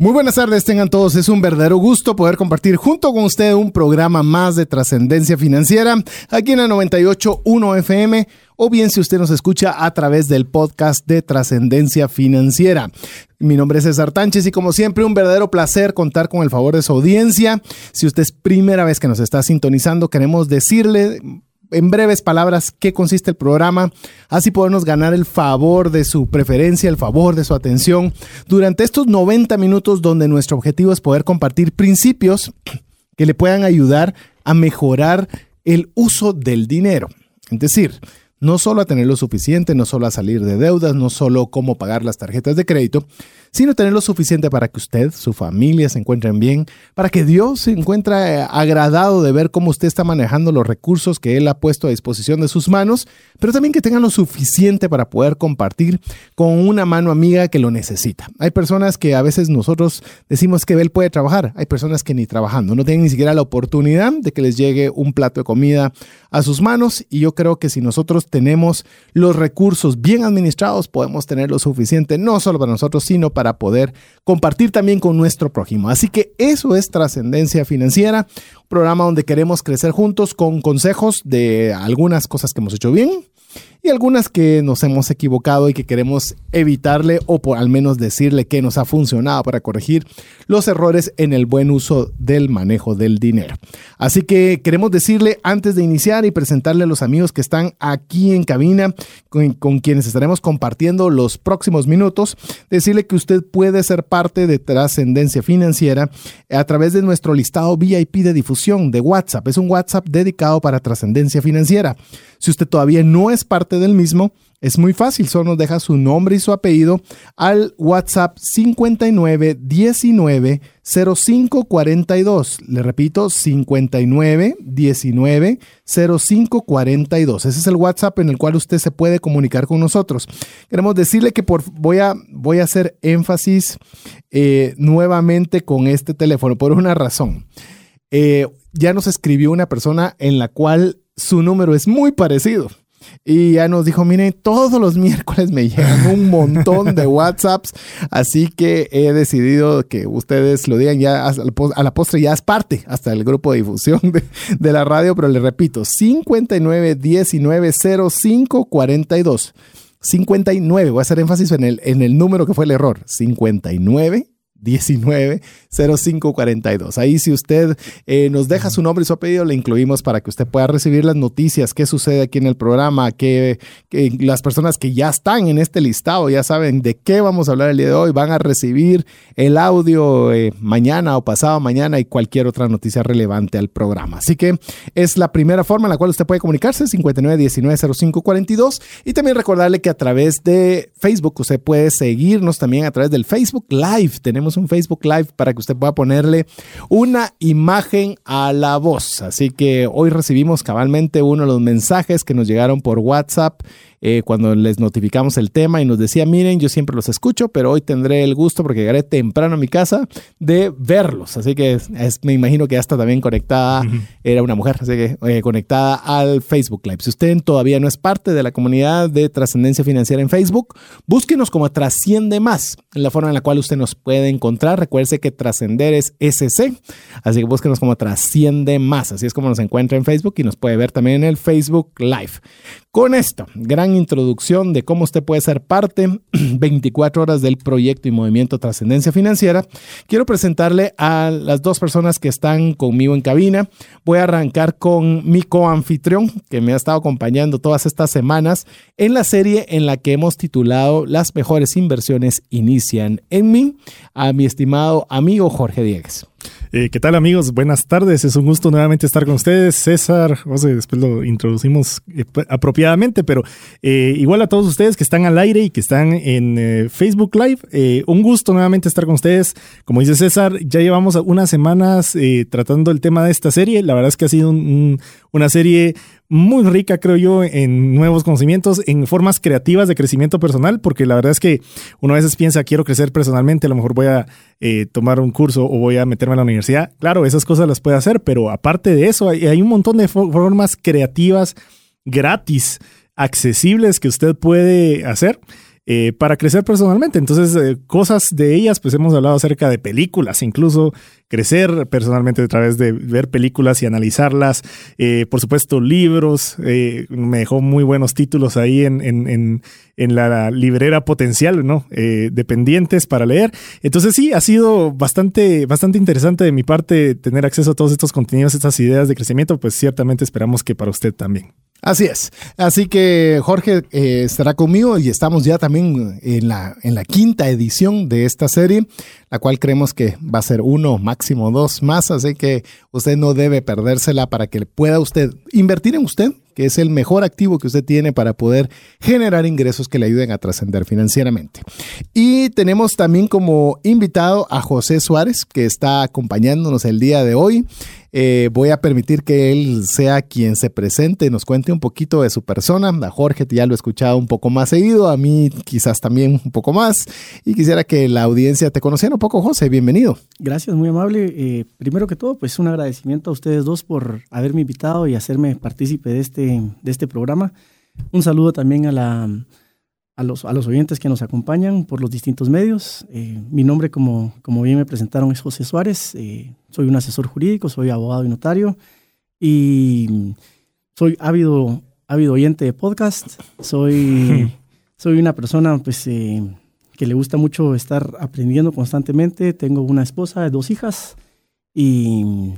Muy buenas tardes, tengan todos. Es un verdadero gusto poder compartir junto con usted un programa más de trascendencia financiera aquí en la 98.1 FM o bien si usted nos escucha a través del podcast de trascendencia financiera. Mi nombre es César Tánchez y como siempre un verdadero placer contar con el favor de su audiencia. Si usted es primera vez que nos está sintonizando, queremos decirle en breves palabras qué consiste el programa, así podemos ganar el favor de su preferencia, el favor de su atención durante estos 90 minutos donde nuestro objetivo es poder compartir principios que le puedan ayudar a mejorar el uso del dinero. Es decir, no solo a tener lo suficiente, no solo a salir de deudas, no solo cómo pagar las tarjetas de crédito, sino tener lo suficiente para que usted, su familia se encuentren bien, para que Dios se encuentre eh, agradado de ver cómo usted está manejando los recursos que Él ha puesto a disposición de sus manos, pero también que tengan lo suficiente para poder compartir con una mano amiga que lo necesita. Hay personas que a veces nosotros decimos que Él puede trabajar, hay personas que ni trabajando, no tienen ni siquiera la oportunidad de que les llegue un plato de comida a sus manos y yo creo que si nosotros tenemos los recursos bien administrados, podemos tener lo suficiente no solo para nosotros, sino para para poder compartir también con nuestro prójimo. Así que eso es trascendencia financiera, programa donde queremos crecer juntos con consejos de algunas cosas que hemos hecho bien y algunas que nos hemos equivocado y que queremos evitarle o por al menos decirle que nos ha funcionado para corregir los errores en el buen uso del manejo del dinero. Así que queremos decirle antes de iniciar y presentarle a los amigos que están aquí en cabina con, con quienes estaremos compartiendo los próximos minutos, decirle que usted puede ser parte de Trascendencia Financiera a través de nuestro listado VIP de difusión de WhatsApp. Es un WhatsApp dedicado para Trascendencia Financiera. Si usted todavía no es parte del mismo, es muy fácil, solo nos deja su nombre y su apellido al WhatsApp 5919 0542. Le repito, 5919 0542. Ese es el WhatsApp en el cual usted se puede comunicar con nosotros. Queremos decirle que por, voy, a, voy a hacer énfasis eh, nuevamente con este teléfono por una razón. Eh, ya nos escribió una persona en la cual su número es muy parecido. Y ya nos dijo, miren, todos los miércoles me llegan un montón de WhatsApps, así que he decidido que ustedes lo digan ya a la postre, ya es parte hasta el grupo de difusión de, la radio, pero le repito, 59 19 05 42. 59, voy a hacer énfasis en el, en el número que fue el error, 59 190542. Ahí si usted eh, nos deja su nombre y su apellido, le incluimos para que usted pueda recibir las noticias, qué sucede aquí en el programa, que, las personas que ya están en este listado ya saben de qué vamos a hablar el día de hoy, van a recibir el audio eh, mañana o pasado mañana y cualquier otra noticia relevante al programa. Así que es la primera forma en la cual usted puede comunicarse, 59190542 y también recordarle que a través de Facebook usted puede seguirnos también a través del Facebook Live. Tenemos un Facebook Live para que usted pueda ponerle una imagen a la voz. Así que hoy recibimos cabalmente uno de los mensajes que nos llegaron por WhatsApp eh, cuando les notificamos el tema y nos decía, miren, yo siempre los escucho, pero hoy tendré el gusto porque llegaré temprano a mi casa de verlos. Así que me imagino que ya está también conectada, era una mujer, así que eh, conectada al Facebook Live. Si usted todavía no es parte de la comunidad de trascendencia financiera en Facebook, búsquenos como Trasciende Más, en la forma en la cual usted nos puede encontrar. Recuerde que Trascender es SC, así que búsquenos como Trasciende Más. Así es como nos encuentra en Facebook y nos puede ver también en el Facebook Live. Con esto, gran introducción de cómo usted puede ser parte 24 horas del proyecto y movimiento Trascendencia Financiera, quiero presentarle a las dos personas que están conmigo en cabina. Voy a arrancar con mi coanfitrión, que me ha estado acompañando todas estas semanas en la serie en la que hemos titulado Las mejores inversiones inician en mí, a mi estimado amigo Jorge Diegues. Eh, ¿Qué tal amigos? Buenas tardes, es un gusto nuevamente estar con ustedes. César, después lo introducimos eh, apropiadamente, pero eh, igual a todos ustedes que están al aire y que están en Facebook Live, un gusto nuevamente estar con ustedes. Como dice César, ya llevamos unas semanas tratando el tema de esta serie. La verdad es que ha sido una serie muy rica, creo yo, en nuevos conocimientos, en formas creativas de crecimiento personal, porque la verdad es que uno a veces piensa, quiero crecer personalmente, a lo mejor voy a eh, tomar un curso o voy a meterme a la universidad. Claro, esas cosas las puede hacer, pero aparte de eso, hay, hay un montón de formas creativas gratis, accesibles que usted puede hacer. Eh, para crecer personalmente. Entonces, eh, cosas de ellas, pues hemos hablado acerca de películas, incluso crecer personalmente a través de ver películas y analizarlas. Eh, por supuesto, libros. me dejó muy buenos títulos ahí en, en, en, la librera potencial, ¿no? dependientes para leer. Entonces, sí, ha sido bastante, bastante interesante de mi parte tener acceso a todos estos contenidos, estas ideas de crecimiento. Pues ciertamente esperamos que para usted también. Así es. Así que Jorge eh, estará conmigo y estamos ya también en la, en la quinta edición de esta serie, la cual creemos que va a ser uno, máximo dos más. Así que usted no debe perdérsela para que pueda usted invertir en usted, que es el mejor activo que usted tiene para poder generar ingresos que le ayuden a trascender financieramente. Y tenemos también como invitado a José Suárez, que está acompañándonos el día de hoy. Eh, voy a permitir que él sea quien se presente, nos cuente un poquito de su persona. A Jorge ya lo he escuchado un poco más seguido, a mí quizás también un poco más. Y quisiera que la audiencia te conociera un poco, José. Bienvenido. Gracias, muy amable. Eh, primero que todo, pues un agradecimiento a ustedes dos por haberme invitado y hacerme partícipe de este, de este programa. Un saludo también a la a los, a los oyentes que nos acompañan por los distintos medios. Eh, mi nombre, como, como bien me presentaron, es José Suárez. Eh, soy un asesor jurídico, soy abogado y notario y soy ávido, ávido oyente de podcast. Soy, soy una persona pues, eh, que le gusta mucho estar aprendiendo constantemente. Tengo una esposa, dos hijas y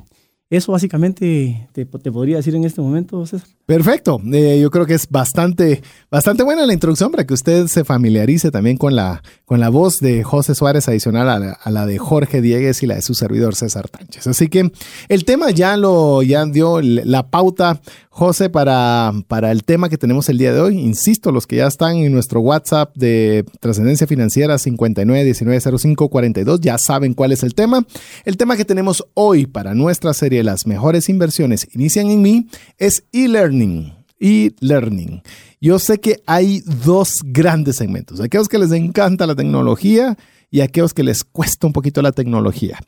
eso básicamente te, te, podría decir en este momento, César. Perfecto. Eh, yo creo que es bastante, bastante buena la introducción para que usted se familiarice también con la, con la voz de José Suárez adicional a la, de Jorge Diegues y la de su servidor César Tánchez. Así que el tema ya lo ya dio la pauta, José, para, para el tema que tenemos el día de hoy. Insisto, los que ya están en nuestro WhatsApp de Trascendencia Financiera 59190542 ya saben cuál es el tema. El tema que tenemos hoy para nuestra serie Las mejores inversiones inician en mí es e-learning e-learning. Yo sé que hay dos grandes segmentos. Aquellos que les encanta la tecnología y aquellos que les cuesta un poquito la tecnología.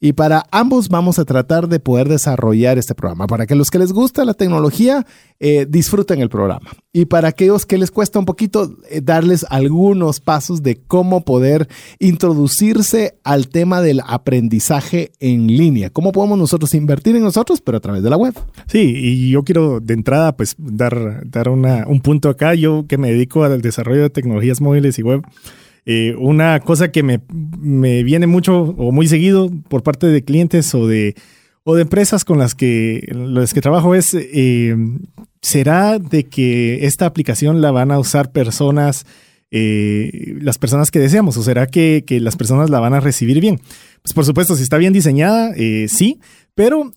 Y para ambos vamos a tratar de poder desarrollar este programa. Para que los que les gusta la tecnología eh, disfruten el programa. Y para aquellos que les cuesta un poquito, eh, darles algunos pasos de cómo poder introducirse al tema del aprendizaje en línea. ¿Cómo podemos nosotros invertir en nosotros, pero a través de la web? Sí, y yo quiero de entrada pues dar, dar un punto acá. Yo que me dedico al desarrollo de tecnologías móviles y web. Eh, una cosa que me, viene mucho o muy seguido por parte de clientes o de, o de empresas con las que, las que trabajo es, eh, ¿será de que esta aplicación la van a usar personas, eh, las personas que deseamos? ¿O será que, que, las personas la van a recibir bien? Pues por supuesto, si está bien diseñada, sí, pero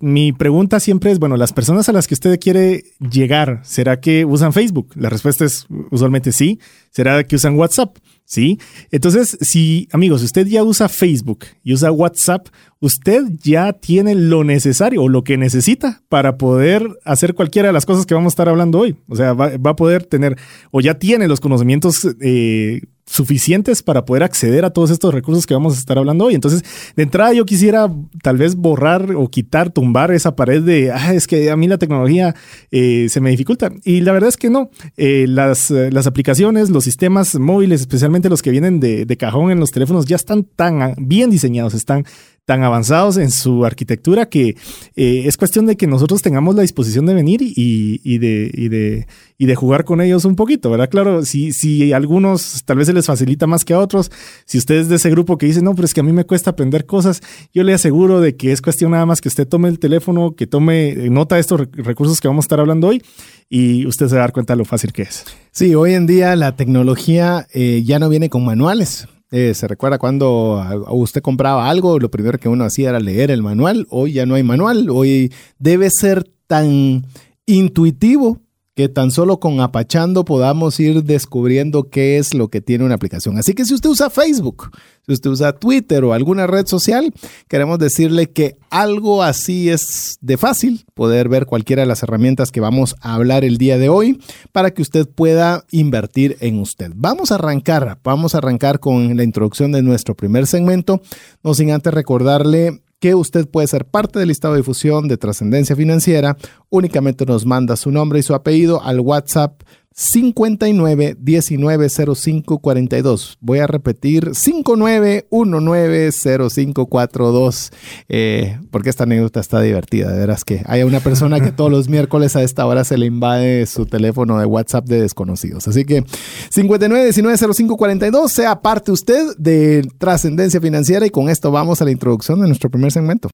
mi pregunta siempre es, bueno, las personas a las que usted quiere llegar, ¿será que usan Facebook? La respuesta es usualmente sí. ¿Será que usan WhatsApp? ¿sí? Entonces, si, amigos, usted ya usa Facebook y usa WhatsApp, usted ya tiene lo necesario o lo que necesita para poder hacer cualquiera de las cosas que vamos a estar hablando hoy. O sea, va, a poder tener o ya tiene los conocimientos eh, suficientes para poder acceder a todos estos recursos que vamos a estar hablando hoy. Entonces, de entrada yo quisiera tal vez borrar o quitar, tumbar esa pared de, ah, es que a mí la tecnología eh, se me dificulta. Y la verdad es que no. Eh, las, las, aplicaciones, los sistemas móviles, especialmente los que vienen de, de cajón en los teléfonos, ya están tan bien diseñados, están tan avanzados en su arquitectura que eh, es cuestión de que nosotros tengamos la disposición de venir y, de, y, de, y de jugar con ellos un poquito, ¿verdad? Claro, si, si algunos tal vez se les facilita más que a otros, si usted es de ese grupo que dice, no, pero es que a mí me cuesta aprender cosas, yo le aseguro de que es cuestión nada más que usted tome el teléfono, que tome nota de estos recursos que vamos a estar hablando hoy y usted se va a dar cuenta de lo fácil que es. Sí, hoy en día la tecnología eh, ya no viene con manuales Eh, ¿Se recuerda cuando usted compraba algo? Lo primero que uno hacía era leer el manual. Hoy ya no hay manual. Hoy debe ser tan intuitivo que tan solo con apachando podamos ir descubriendo qué es lo que tiene una aplicación. Así que si usted usa Facebook, si usted usa Twitter o alguna red social, queremos decirle que algo así es de fácil poder ver cualquiera de las herramientas que vamos a hablar el día de hoy para que usted pueda invertir en usted. Vamos a arrancar, vamos a arrancar con la introducción de nuestro primer segmento, no sin antes recordarle que usted puede ser parte del listado de difusión de trascendencia financiera. Únicamente nos manda su nombre y su apellido al WhatsApp 59 19 05 42. Voy a repetir 59 19 05 42 eh, porque esta anécdota está divertida. De veras que hay una persona que todos los miércoles a esta hora se le invade su teléfono de WhatsApp de desconocidos. Así que 59 19 05 42, sea parte usted de trascendencia financiera y con esto vamos a la introducción de nuestro primer segmento.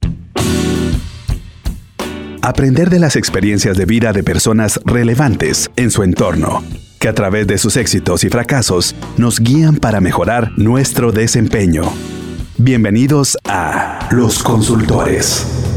Aprender de las experiencias de vida de personas relevantes en su entorno, que a través de sus éxitos y fracasos nos guían para mejorar nuestro desempeño. Bienvenidos a Los Consultores.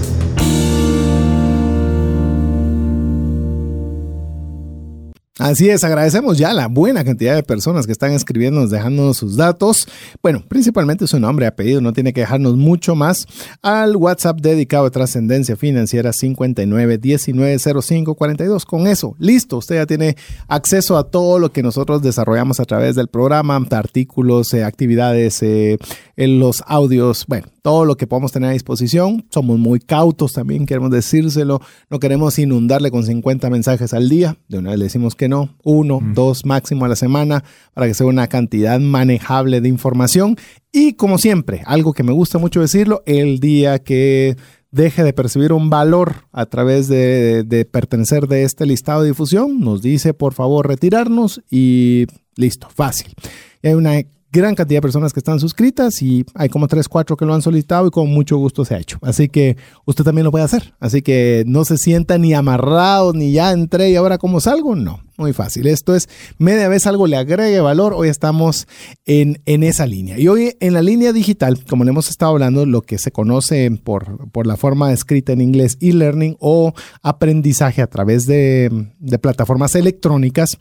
Así es, agradecemos ya la buena cantidad de personas que están escribiéndonos, dejándonos sus datos. Bueno, principalmente su nombre, apellido, no tiene que dejarnos mucho más al WhatsApp dedicado a trascendencia financiera 59190542. Con eso, listo, usted ya tiene acceso a todo lo que nosotros desarrollamos a través del programa, artículos, eh, actividades, eh, los audios, bueno, todo lo que podamos tener a disposición. Somos muy cautos también, queremos decírselo. No queremos inundarle con 50 mensajes al día. De una vez le decimos que no, uno, dos máximo a la semana, para que sea una cantidad manejable de información. Y como siempre, algo que me gusta mucho decirlo, el día que deje de percibir un valor a través de, de, pertenecer de este listado de difusión, nos dice por favor retirarnos y listo, fácil. Y hay una gran cantidad de personas que están suscritas y hay como 3, 4 que lo han solicitado y con mucho gusto se ha hecho. Así que usted también lo puede hacer. Así que no se sienta ni amarrado, ni ya entré y ahora cómo salgo. No, muy fácil. Esto es media vez algo le agregue valor. Hoy estamos en, en esa línea. Y hoy en la línea digital, como le hemos estado hablando, lo que se conoce por, por la forma escrita en inglés e-learning o aprendizaje a través de, de plataformas electrónicas,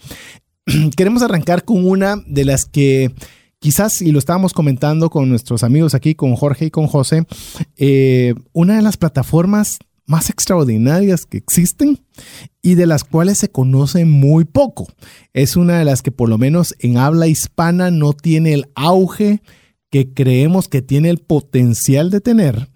queremos arrancar con una de las que quizás, y lo estábamos comentando con nuestros amigos aquí, con Jorge y con José, eh, una de las plataformas más extraordinarias que existen y de las cuales se conoce muy poco. Es una de las que por lo menos en habla hispana no tiene el auge que creemos que tiene el potencial de tener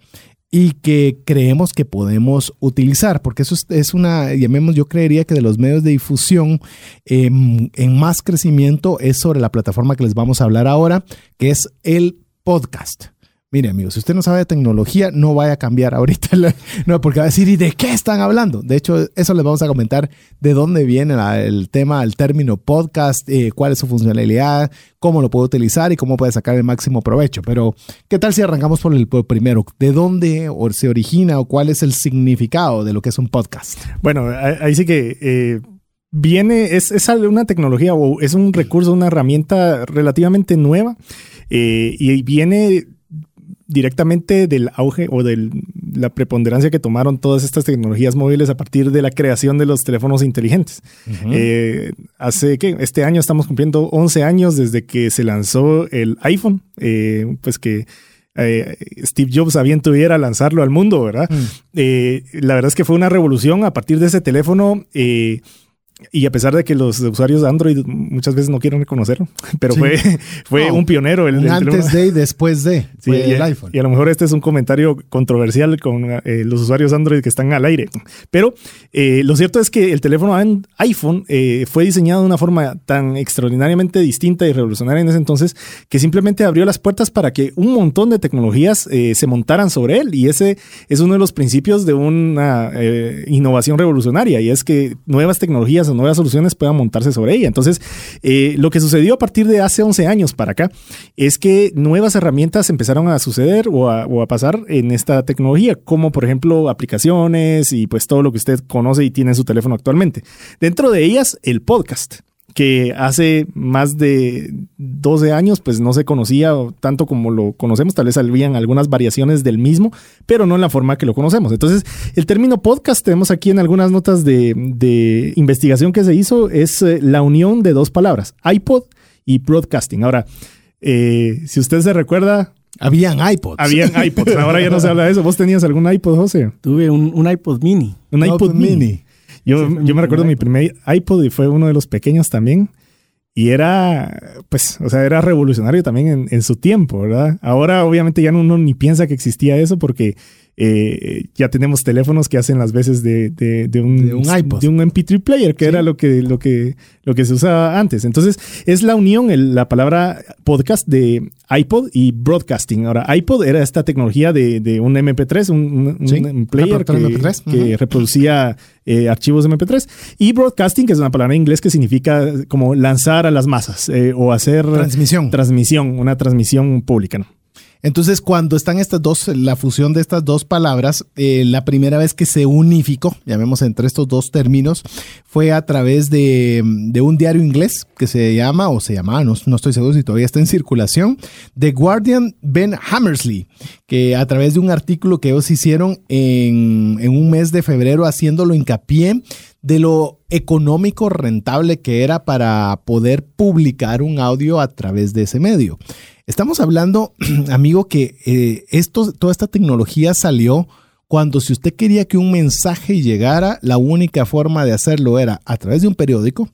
y que creemos que podemos utilizar, porque eso es, una, llamemos, yo creería que de los medios de difusión em, en más crecimiento es sobre la plataforma que les vamos a hablar ahora, que es el podcast. Mire, amigos, si usted no sabe de tecnología, no vaya a cambiar ahorita, no, porque va a decir, ¿y de qué están hablando? De hecho, eso les vamos a comentar de dónde viene el tema, el término podcast, eh, cuál es su funcionalidad, cómo lo puede utilizar y cómo puede sacar el máximo provecho. Pero, ¿qué tal si arrancamos por el, primero? ¿De dónde se origina o cuál es el significado de lo que es un podcast? Bueno, ahí sí que... Eh, viene, es, es, una tecnología o es un recurso, una herramienta relativamente nueva eh, y viene directamente del auge o de la preponderancia que tomaron todas estas tecnologías móviles a partir de la creación de los teléfonos inteligentes. Eh, hace que este año estamos cumpliendo 11 años desde que se lanzó el iPhone, eh, pues que eh, Steve Jobs a bien tuviera lanzarlo al mundo, ¿verdad? Mm. la verdad es que fue una revolución a partir de ese teléfono. Y a pesar de que los usuarios de Android muchas veces no quieren reconocerlo, pero fue, fue un pionero. El, antes de y después de el iPhone. Y a lo mejor este es un comentario controversial con eh, los usuarios Android que están al aire. Pero eh, lo cierto es que el teléfono iPhone eh, fue diseñado de una forma tan extraordinariamente distinta y revolucionaria en ese entonces que simplemente abrió las puertas para que un montón de tecnologías se montaran sobre él. Y ese es uno de los principios de una innovación revolucionaria y es que nuevas tecnologías nuevas soluciones puedan montarse sobre ella. Entonces, eh, lo que sucedió a partir de hace 11 años para acá es que nuevas herramientas empezaron a suceder o a, pasar en esta tecnología, como por ejemplo aplicaciones y pues todo lo que usted conoce y tiene en su teléfono actualmente. Dentro de ellas, el podcast. Que hace más de 12 años pues no se conocía tanto como lo conocemos, tal vez habían algunas variaciones del mismo, pero no en la forma que lo conocemos. Entonces, el término podcast, tenemos aquí en algunas notas de, de investigación que se hizo, es eh, la unión de dos palabras, iPod y broadcasting. Ahora, eh, si usted se recuerda, Habían iPods. habían iPods, ahora ya no se habla de eso. ¿Vos tenías algún iPod, José? Tuve un, un iPod mini. Un iPod iPod mini. mini. Yo, Sí, yo me recuerdo mi primer iPod y fue uno de los pequeños también. Y era, pues, o sea, era revolucionario también en, en su tiempo, ¿verdad? Ahora obviamente ya no- uno ni piensa que existía eso porque eh, ya tenemos teléfonos que hacen las veces de, de- de un, De un iPod. de un MP3 player, que era lo que, lo, que, lo que se usaba antes. Entonces, es la unión, el- la palabra podcast de iPod y broadcasting. Ahora, iPod era esta tecnología de, de un MP3, un, un- un Sí, player que, reproductor MP3, que ujú. reproducía eh, archivos MP3. Y broadcasting, que es una palabra en inglés que significa como lanzar a las masas eh, o hacer Transmisión. transmisión, una transmisión pública. ¿no? Entonces, cuando están estas dos, la fusión de estas dos palabras, eh, la primera vez que se unificó, llamemos entre estos dos términos, fue a través de, un diario inglés que se llama, o se llamaba, no, no estoy seguro si todavía está en circulación, The Guardian Ben Hammersley, que a través de un artículo que ellos hicieron en, en un mes de febrero, haciéndolo hincapié de lo económico rentable que era para poder publicar un audio a través de ese medio. Estamos hablando, amigo, que eh, esto, toda esta tecnología salió cuando si usted quería que un mensaje llegara, la única forma de hacerlo era a través de un periódico,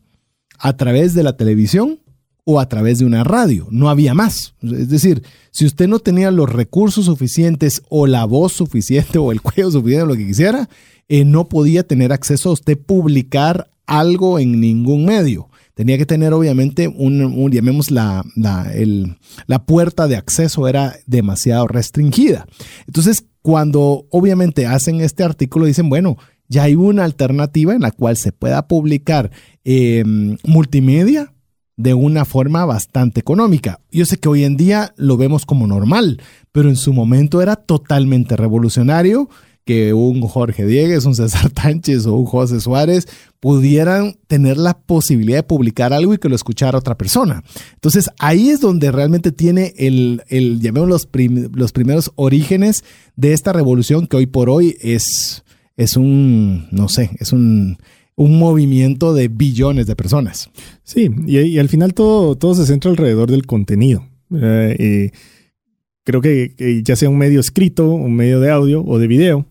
a través de la televisión o a través de una radio. No había más. Es decir, si usted no tenía los recursos suficientes o la voz suficiente o el cuello suficiente, lo que quisiera, eh, no podía tener acceso a usted publicar algo en ningún medio. Tenía que tener obviamente un, un llamemos la, el- la puerta de acceso era demasiado restringida. Entonces, cuando obviamente hacen este artículo, dicen, bueno, ya hay una alternativa en la cual se pueda publicar eh, multimedia de una forma bastante económica. Yo sé que hoy en día lo vemos como normal, pero en su momento era totalmente revolucionario que un Jorge Diegues, un César Tánchez o un José Suárez pudieran tener la posibilidad de publicar algo y que lo escuchara otra persona. Entonces ahí es donde realmente tiene el, el llamemos los, los primeros orígenes de esta revolución que hoy por hoy es, es un, no sé, es un, un movimiento de billones de personas. Sí, y, al final todo, todo se centra alrededor del contenido. Eh, creo que ya sea un medio escrito, un medio de audio o de video,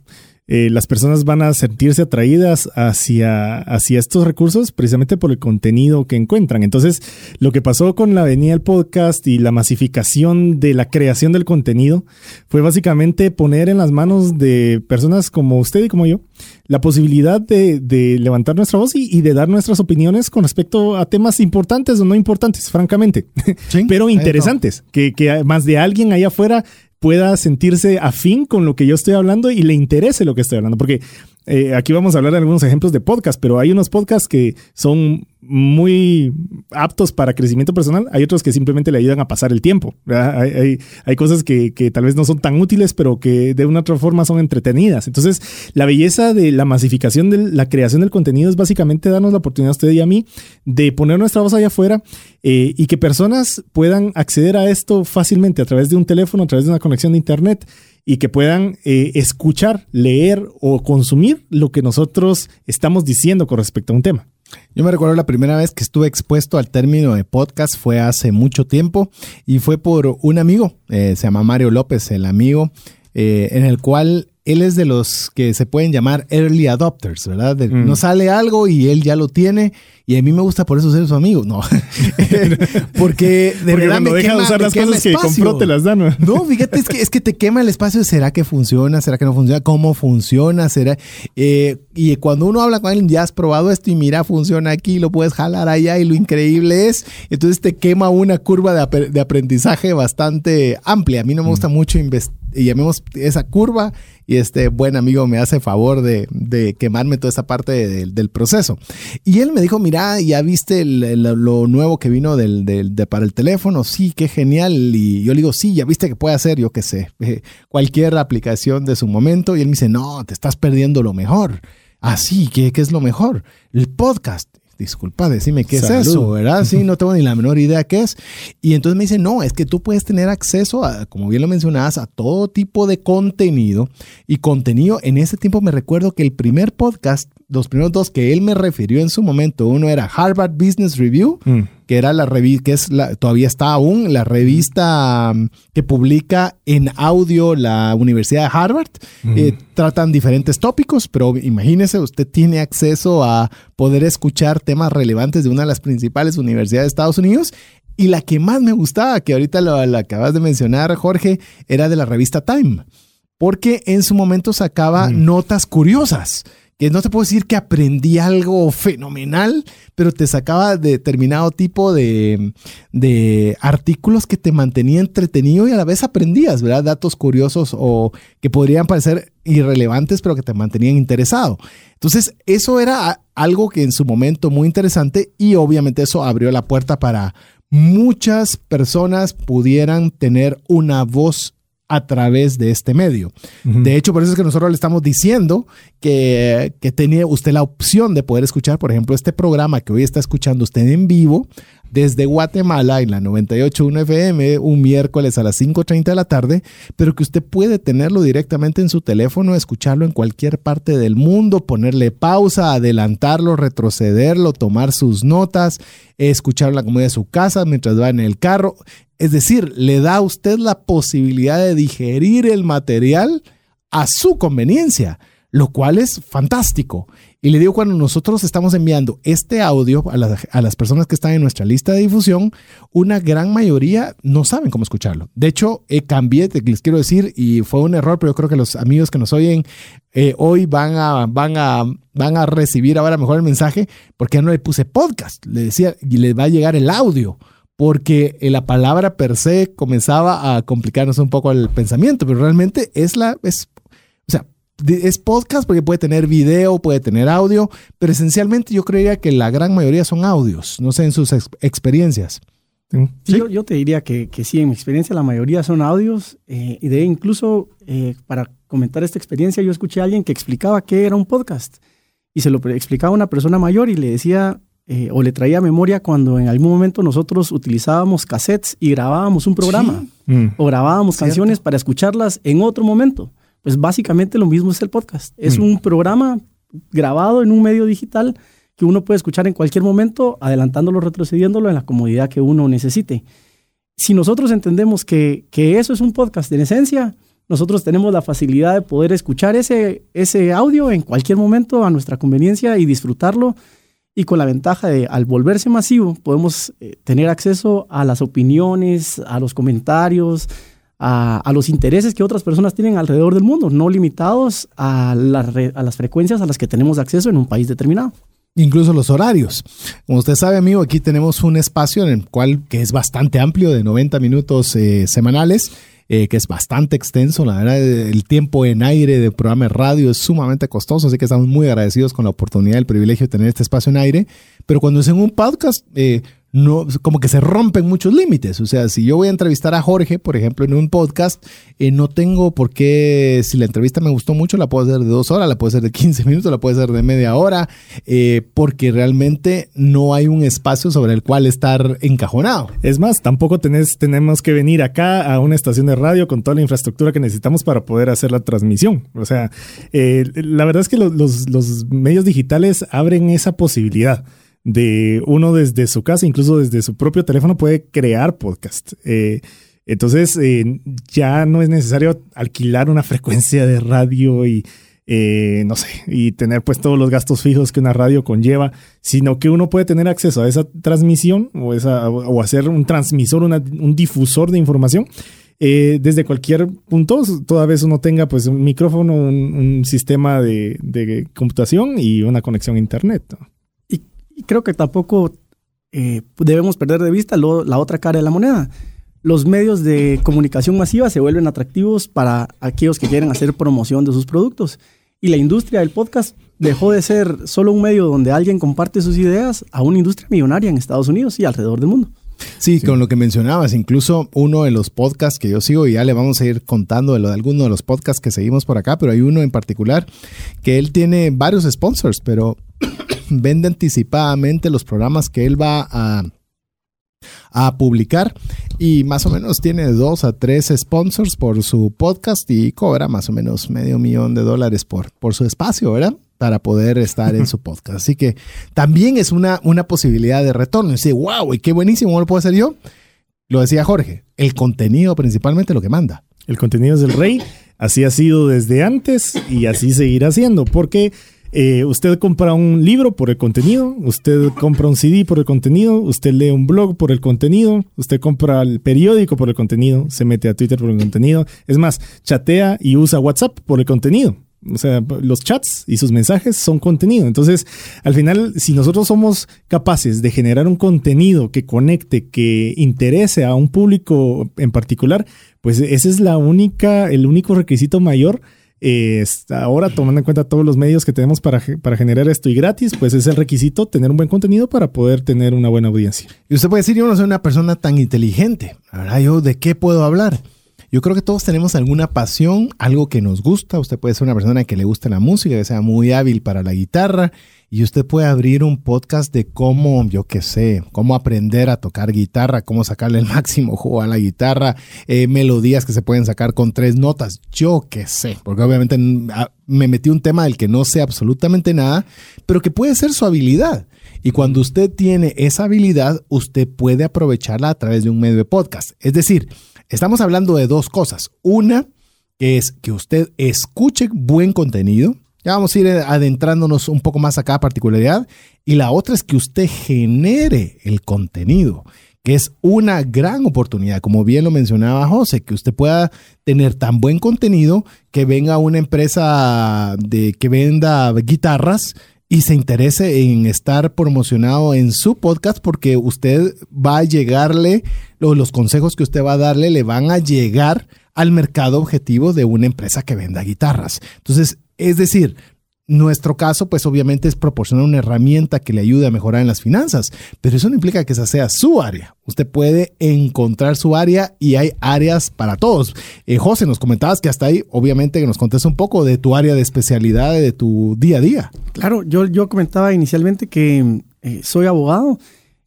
eh, las personas van a sentirse atraídas hacia, hacia estos recursos precisamente por el contenido que encuentran. Entonces, lo que pasó con la venida del podcast y la masificación de la creación del contenido fue básicamente poner en las manos de personas como usted y como yo la posibilidad de, de levantar nuestra voz y, y de dar nuestras opiniones con respecto a temas importantes o no importantes, francamente, Sí, pero interesantes, que, que más de alguien allá afuera pueda sentirse afín con lo que yo estoy hablando y le interese lo que estoy hablando, porque eh, aquí vamos a hablar de algunos ejemplos de podcast, pero hay unos podcasts que son muy aptos para crecimiento personal, hay otros que simplemente le ayudan a pasar el tiempo. Hay, cosas que, que, tal vez no son tan útiles, pero que de una otra forma son entretenidas. Entonces, la belleza de la masificación de la creación del contenido es básicamente darnos la oportunidad a usted y a mí de poner nuestra voz allá afuera eh, y que personas puedan acceder a esto fácilmente a través de un teléfono, a través de una conexión de internet y que puedan eh, escuchar, leer o consumir lo que nosotros estamos diciendo con respecto a un tema. Yo me recuerdo la primera vez que estuve expuesto al término de podcast fue hace mucho tiempo y fue por un amigo, eh, se llama Mario López, el amigo, eh, en el cual él es de los que se pueden llamar early adopters, ¿verdad? De, mm. No sale algo y él ya lo tiene y a mí me gusta por eso ser su amigo. No, porque de porque verdad me deja quema, usar las cosas que compró te las dan. ¿no? no, fíjate, es que, es que te quema el espacio. ¿Será que funciona? ¿Será que no funciona? ¿Cómo funciona? ¿Será? Eh, y cuando uno habla con alguien, ya has probado esto y mira, funciona aquí, lo puedes jalar allá y lo increíble es, entonces te quema una curva de, de aprendizaje bastante amplia. A mí no me gusta mm. mucho y llamemos esa curva y este buen amigo me hace favor de, de quemarme toda esa parte de, de, del proceso. Y él me dijo, mira, ya viste lo nuevo que vino del, del, de, para el teléfono, sí, qué genial. Y yo le digo, sí, ya viste que puede hacer, yo qué sé, cualquier aplicación de su momento. Y él me dice, no, te estás perdiendo lo mejor. Ah, sí, ¿qué, qué es lo mejor? El podcast. Disculpa, decime qué es eso, ¿verdad? Sí, no tengo ni la menor idea qué es. Y entonces me dice, no, es que tú puedes tener acceso a, como bien lo mencionabas, a todo tipo de contenido. Y contenido, en ese tiempo me recuerdo que el primer podcast, los primeros dos que él me refirió en su momento, uno era Harvard Business Review, mm. que era la revista, que es la, todavía está aún, la revista mm, que publica en audio la Universidad de Harvard. Mm. Eh, tratan diferentes tópicos, pero imagínese, usted tiene acceso a poder escuchar temas relevantes de una de las principales universidades de Estados Unidos. Y la que más me gustaba, que ahorita la acabas de mencionar, Jorge, era de la revista Time, porque en su momento sacaba mm. notas curiosas que no te puedo decir que aprendí algo fenomenal, pero te sacaba determinado tipo de, de, artículos que te mantenía entretenido y a la vez aprendías, ¿verdad? Datos curiosos o que podrían parecer irrelevantes, pero que te mantenían interesado. Entonces, eso era algo que en su momento muy interesante y obviamente eso abrió la puerta para muchas personas pudieran tener una voz a través de este medio. De hecho, por eso es que nosotros le estamos diciendo que, que tenía usted la opción de poder escuchar, por ejemplo, este programa que hoy está escuchando usted en vivo desde Guatemala en la 98.1 FM un miércoles a las 5.30 de la tarde, pero que usted puede tenerlo directamente en su teléfono, escucharlo en cualquier parte del mundo, ponerle pausa, adelantarlo, retrocederlo, tomar sus notas, escucharlo en la comodidad de su casa mientras va en el carro. Es decir, le da a usted la posibilidad de digerir el material a su conveniencia, lo cual es fantástico. Y le digo, cuando nosotros estamos enviando este audio a, las personas que están en nuestra lista de difusión, una gran mayoría no saben cómo escucharlo. De hecho, eh, cambié, les quiero decir, y fue un error, pero yo creo que los amigos que nos oyen eh, hoy van a, van, a, van a recibir ahora mejor el mensaje, porque ya no le puse podcast. Le decía, y les va a llegar el audio porque eh, la palabra per se comenzaba a complicarnos un poco el pensamiento, pero realmente es la, es, o sea, es podcast porque puede tener video, puede tener audio, pero esencialmente yo creía que la gran mayoría son audios, no sé, en sus experiencias. ¿Sí? Yo, te diría que, que, sí, en mi experiencia la mayoría son audios eh, y de incluso eh, para comentar esta experiencia yo escuché a alguien que explicaba qué era un podcast y se lo explicaba a una persona mayor y le decía eh, o le traía memoria cuando en algún momento nosotros utilizábamos cassettes y grabábamos un programa mm. o grabábamos canciones para escucharlas en otro momento. Pues básicamente lo mismo es el podcast. Es mm. un programa grabado en un medio digital que uno puede escuchar en cualquier momento, adelantándolo, retrocediéndolo en la comodidad que uno necesite. Si nosotros entendemos que, que eso es un podcast en esencia, nosotros tenemos la facilidad de poder escuchar ese, ese audio en cualquier momento a nuestra conveniencia y disfrutarlo. Y con la ventaja de, al volverse masivo, podemos eh, tener acceso a las opiniones, a los comentarios, a, los intereses que otras personas tienen alrededor del mundo, no limitados a, a las frecuencias a las que tenemos acceso en un país determinado incluso los horarios. Como usted sabe, amigo, aquí tenemos un espacio en el cual que es bastante amplio, de 90 minutos eh, semanales. Eh, que es bastante extenso. La verdad, el tiempo en aire de programa de radio es sumamente costoso, así que estamos muy agradecidos con la oportunidad, el privilegio de tener este espacio en aire. Pero cuando es en un podcast, eh, no, como que se rompen muchos límites. O sea, si yo voy a entrevistar a Jorge, por ejemplo, en un podcast, eh, no tengo por qué, si la entrevista me gustó mucho, la puedo hacer de dos horas, la puedo hacer de 15 minutos, la puedo hacer de media hora, eh, porque realmente no hay un espacio sobre el cual estar encajonado. Es más, tampoco tenés, tenemos que venir acá a una estación de radio con toda la infraestructura que necesitamos para poder hacer la transmisión. O sea, eh, la verdad es que los, los medios digitales abren esa posibilidad de uno desde su casa, incluso desde su propio teléfono puede crear podcast. Eh, entonces eh, ya no es necesario alquilar una frecuencia de radio y eh, no sé, y tener pues todos los gastos fijos que una radio conlleva, sino que uno puede tener acceso a esa transmisión o, esa, o hacer un transmisor, un difusor de información. desde cualquier punto, toda vez uno tenga pues un micrófono, un, sistema de, computación y una conexión a internet. Y creo que tampoco eh, debemos perder de vista la otra cara de la moneda. Los medios de comunicación masiva se vuelven atractivos para aquellos que quieren hacer promoción de sus productos. Y la industria del podcast dejó de ser solo un medio donde alguien comparte sus ideas a una industria millonaria en Estados Unidos y alrededor del mundo. Sí, con lo que mencionabas, incluso uno de los podcasts que yo sigo, y ya le vamos a ir contando de lo de alguno de los podcasts que seguimos por acá, pero hay uno en particular que él tiene varios sponsors, pero vende anticipadamente los programas que él va a, a publicar y más o menos tiene dos a tres sponsors por su podcast y cobra más o menos medio millón de dólares por, por su espacio, ¿verdad? Para poder estar en su podcast. Así que también es una, una posibilidad de retorno. Y dice, wow, y qué buenísimo, ¿cómo lo puedo hacer yo? Lo decía Jorge, el contenido principalmente lo que manda. El contenido es el rey. Así ha sido desde antes y así seguirá siendo. Porque eh, usted compra un libro por el contenido, usted compra un CD por el contenido, usted lee un blog por el contenido, usted compra el periódico por el contenido, se mete a Twitter por el contenido. Es más, chatea y usa WhatsApp por el contenido. O sea, los chats y sus mensajes son contenido. Entonces, al final, si nosotros somos capaces de generar un contenido que conecte, que interese a un público en particular, pues ese es la única, el único requisito mayor eh, ahora, tomando en cuenta todos los medios que tenemos para, para generar esto y gratis, pues es el requisito tener un buen contenido para poder tener una buena audiencia. Y usted puede decir, yo no soy una persona tan inteligente. Ahora, ¿yo de qué puedo hablar? Yo creo que todos tenemos alguna pasión, algo que nos gusta. Usted puede ser una persona que le gusta la música, que sea muy hábil para la guitarra y usted puede abrir un podcast de cómo, yo qué sé, cómo aprender a tocar guitarra, cómo sacarle el máximo juego a la guitarra, eh, melodías que se pueden sacar con tres notas, yo qué sé, porque obviamente me metí un tema del que no sé absolutamente nada, pero que puede ser su habilidad. Y cuando usted tiene esa habilidad, usted puede aprovecharla a través de un medio de podcast. Es decir, estamos hablando de dos cosas. Una, es que usted escuche buen contenido, ya vamos a ir adentrándonos un poco más a cada particularidad. Y la otra es que usted genere el contenido, que es una gran oportunidad, como bien lo mencionaba José, que usted pueda tener tan buen contenido que venga una empresa de que venda guitarras y se interese en estar promocionado en su podcast porque usted va a llegarle, los consejos que usted va a darle le van a llegar al mercado objetivo de una empresa que venda guitarras. Entonces, es decir, nuestro caso, pues obviamente es proporcionar una herramienta que le ayude a mejorar en las finanzas, pero eso no implica que esa sea su área. Usted puede encontrar su área y hay áreas para todos. Eh, José, nos comentabas que hasta ahí, obviamente, que nos contes un poco de tu área de especialidad, de tu día a día. Claro, yo, yo comentaba inicialmente que eh, soy abogado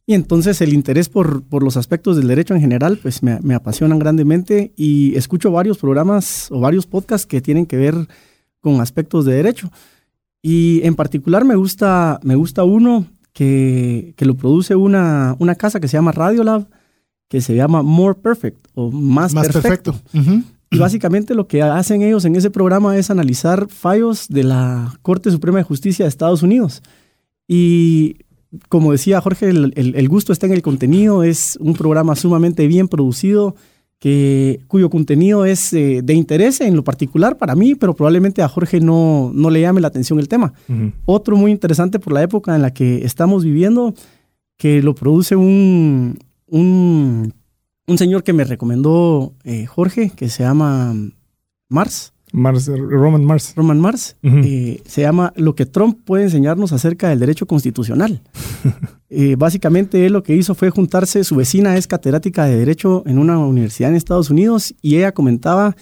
y entonces el interés por, por, los aspectos del derecho en general, pues me, me apasionan grandemente y escucho varios programas o varios podcasts que tienen que ver con aspectos de derecho. Y en particular me gusta, me gusta uno que, que lo produce una, una, casa que se llama Radiolab, que se llama More Perfect o Más, Perfecto. Y básicamente lo que hacen ellos en ese programa es analizar fallos de la Corte Suprema de Justicia de Estados Unidos. Y como decía Jorge, el, el gusto está en el contenido, es un programa sumamente bien producido que, cuyo contenido es eh, de interés en lo particular para mí, pero probablemente a Jorge no, no le llame la atención el tema. Otro muy interesante por la época en la que estamos viviendo, que lo produce un, un, un señor que me recomendó eh, Jorge, que se llama Mars. Mars, Roman Mars. Roman Mars. Eh, se llama Lo que Trump puede enseñarnos acerca del derecho constitucional. Eh, básicamente él lo que hizo fue juntarse, su vecina es catedrática de derecho en una universidad en Estados Unidos y ella comentaba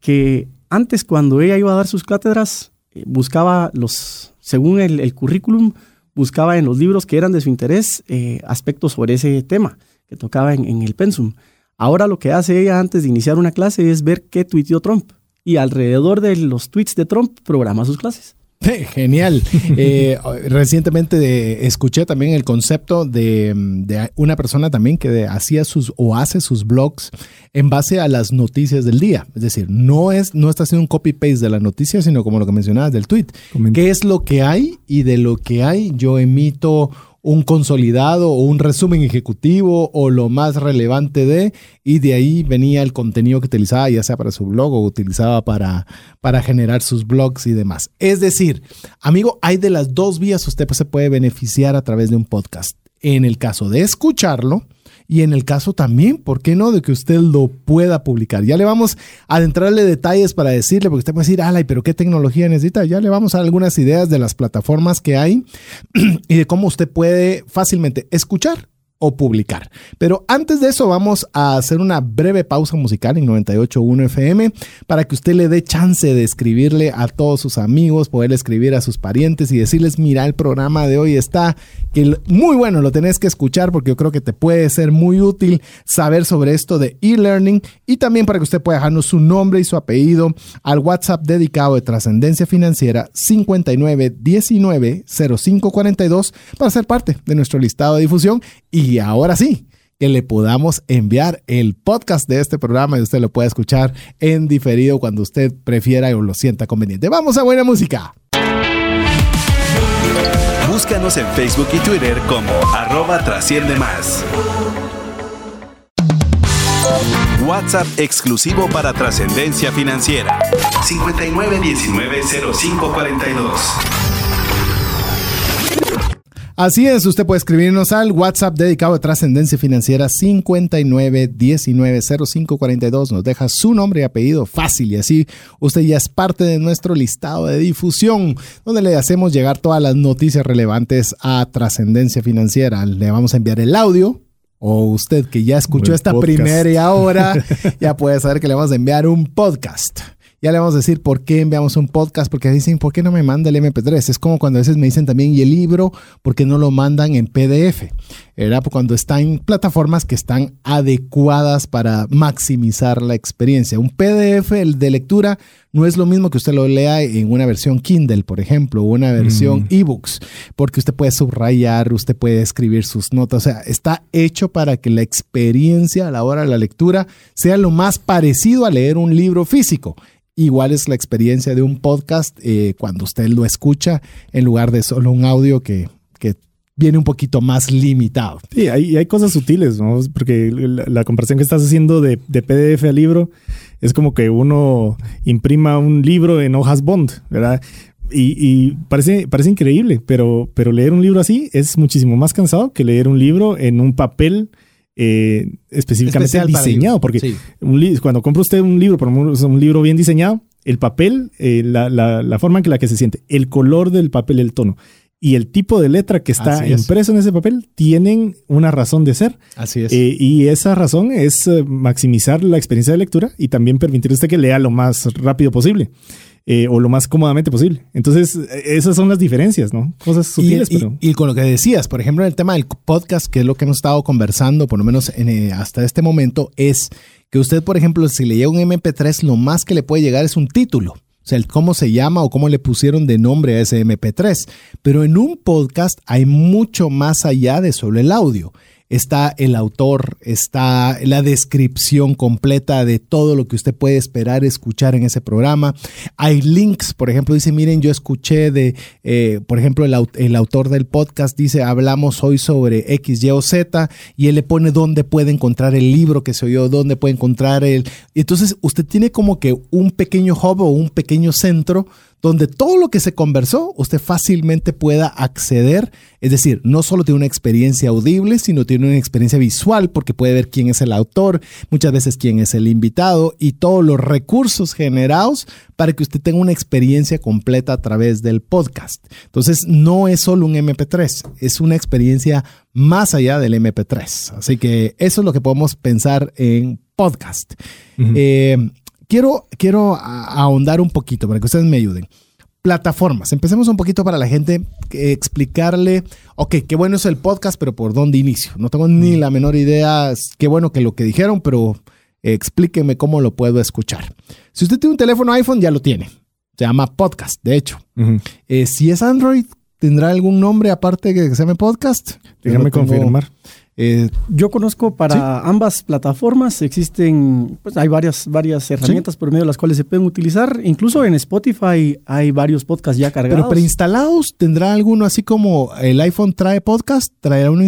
que antes cuando ella iba a dar sus cátedras, eh, buscaba los, según el, currículum, buscaba en los libros que eran de su interés aspectos sobre ese tema que tocaba en, en el pensum. Ahora lo que hace ella antes de iniciar una clase es ver qué tuiteó Trump y alrededor de los tweets de Trump programa sus clases. Genial. Eh, recientemente escuché también el concepto de, una persona también que hacía sus o hace sus blogs en base a las noticias del día. Es decir, no, es, no está haciendo un copy-paste de la noticia, sino como lo que mencionabas del tweet. ¿Qué es lo que hay? Y de lo que hay yo emito un consolidado o un resumen ejecutivo o lo más relevante de, y de ahí venía el contenido que utilizaba, ya sea para su blog o utilizaba para, para generar sus blogs y demás. Es decir, amigo, hay de las dos vías, usted se puede beneficiar a través de un podcast. En el caso de escucharlo, y en el caso también, ¿por qué no? De que usted lo pueda publicar. Ya le vamos a adentrarle detalles para decirle, porque usted puede decir, ala, pero ¿qué tecnología necesita? Ya le vamos a dar algunas ideas de las plataformas que hay y de cómo usted puede fácilmente escuchar o publicar. Pero antes de eso vamos a hacer una breve pausa musical en 98.1 FM para que usted le dé chance de escribirle a todos sus amigos, poder escribir a sus parientes y decirles, mira, el programa de hoy está muy bueno, lo tenés que escuchar porque yo creo que te puede ser muy útil saber sobre esto de e-learning y también para que usted pueda dejarnos su nombre y su apellido al WhatsApp dedicado de trascendencia financiera 59190542 para ser parte de nuestro listado de difusión y ahora sí, que le podamos enviar el podcast de este programa y usted lo pueda escuchar en diferido cuando usted prefiera o lo sienta conveniente. Vamos a buena música. Búscanos en Facebook y Twitter como arroba trasciende más. WhatsApp exclusivo para trascendencia financiera. 59190542. Así es, usted puede escribirnos al WhatsApp dedicado a Trascendencia Financiera 59190542. Nos deja su nombre y apellido fácil y así usted ya es parte de nuestro listado de difusión, donde le hacemos llegar todas las noticias relevantes a Trascendencia Financiera. Le vamos a enviar el audio o usted que ya escuchó esta primera y ahora ya puede saber que le vamos a enviar un podcast. Ya le vamos a decir por qué enviamos un podcast, porque dicen, ¿por qué no me manda el MP3? Es como cuando a veces me dicen también, ¿y el libro? ¿Por qué no lo mandan en PDF? Era cuando está en plataformas que están adecuadas para maximizar la experiencia. Un PDF el de lectura no es lo mismo que usted lo lea en una versión Kindle, por ejemplo, o una versión mm. ebooks, porque usted puede subrayar, usted puede escribir sus notas, o sea, está hecho para que la experiencia a la hora de la lectura sea lo más parecido a leer un libro físico. Igual es la experiencia de un podcast eh, cuando usted lo escucha en lugar de solo un audio que, que viene un poquito más limitado. Sí, hay, hay cosas sutiles, ¿no? Porque la, comparación que estás haciendo de, de, PDF a libro es como que uno imprima un libro en hojas Bond, ¿verdad? Y, y, parece, parece increíble, pero, pero leer un libro así es muchísimo más cansado que leer un libro en un papel eh, específicamente diseñado, porque cuando compra usted un libro, por un libro bien diseñado, el papel, eh, la, forma en que la que se siente, el color del papel, el tono y el tipo de letra que está impreso en ese papel tienen una razón de ser. Así es. Eh, y esa razón es maximizar la experiencia de lectura y también permitir usted que lea lo más rápido posible. Eh, o lo más cómodamente posible. Entonces, esas son las diferencias, ¿no? Cosas sutiles, y, pero... Y, con lo que decías, por ejemplo, el tema del podcast, que es lo que hemos estado conversando, por lo menos eh, hasta este momento, es que usted, por ejemplo, si le llega un MP3, lo más que le puede llegar es un título. O sea, el cómo se llama o cómo le pusieron de nombre a ese MP3. Pero en un podcast hay mucho más allá de solo el audio está el autor, está la descripción completa de todo lo que usted puede esperar escuchar en ese programa. Hay links, por ejemplo, dice, miren, yo escuché de, eh, por ejemplo, el, autor del podcast dice, hablamos hoy sobre X, Y o Z, y él le pone dónde puede encontrar el libro que se oyó, dónde puede encontrar el... Entonces, usted tiene como que un pequeño hub o un pequeño centro donde todo lo que se conversó usted fácilmente pueda acceder. Es decir, no solo tiene una experiencia audible, sino tiene una experiencia visual porque puede ver quién es el autor, muchas veces quién es el invitado y todos los recursos generados para que usted tenga una experiencia completa a través del podcast. Entonces, no es solo un MP3, es una experiencia más allá del MP3. Así que eso es lo que podemos pensar en podcast quiero, quiero ahondar un poquito para que ustedes me ayuden. Plataformas. Empecemos un poquito para la gente, explicarle, ok, qué bueno es el podcast, pero ¿por dónde inicio? No tengo ni la menor idea, qué bueno que lo que dijeron, pero explíqueme cómo lo puedo escuchar. Si usted tiene un teléfono iPhone, ya lo tiene. Se llama podcast, de hecho. Eh, si es Android, ¿tendrá algún nombre aparte que se llame podcast? Déjame confirmar. Eh, yo conozco para ambas plataformas, existen, pues hay varias, varias herramientas por medio de las cuales se pueden utilizar. Incluso en Spotify hay varios podcasts ya cargados. Pero preinstalados, ¿tendrá alguno así como el iPhone trae podcast? ¿Traerá uno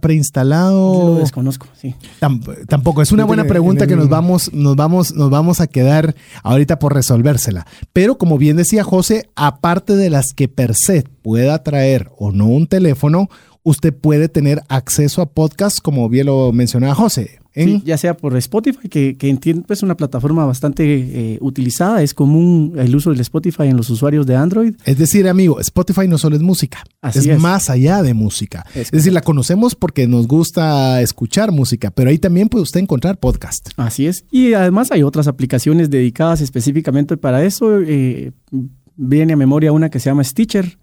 preinstalado? Yo lo desconozco, sí. tampoco, es una buena pregunta que nos vamos, nos, vamos, nos vamos a quedar ahorita por resolvérsela. Pero como bien decía José, aparte de las que per se pueda traer o no un teléfono, usted puede tener acceso a podcasts, como bien lo mencionaba José, Sí, ya sea por Spotify, que, que entiendo es una plataforma bastante eh, utilizada, es común el uso del Spotify en los usuarios de Android. Es decir, amigo, Spotify no solo es música, Así es, es. más allá de música. Es, Es decir, la conocemos porque nos gusta escuchar música, pero ahí también puede usted encontrar podcast. Así es. Y además hay otras aplicaciones dedicadas específicamente para eso. eh, viene a memoria una que se llama Stitcher,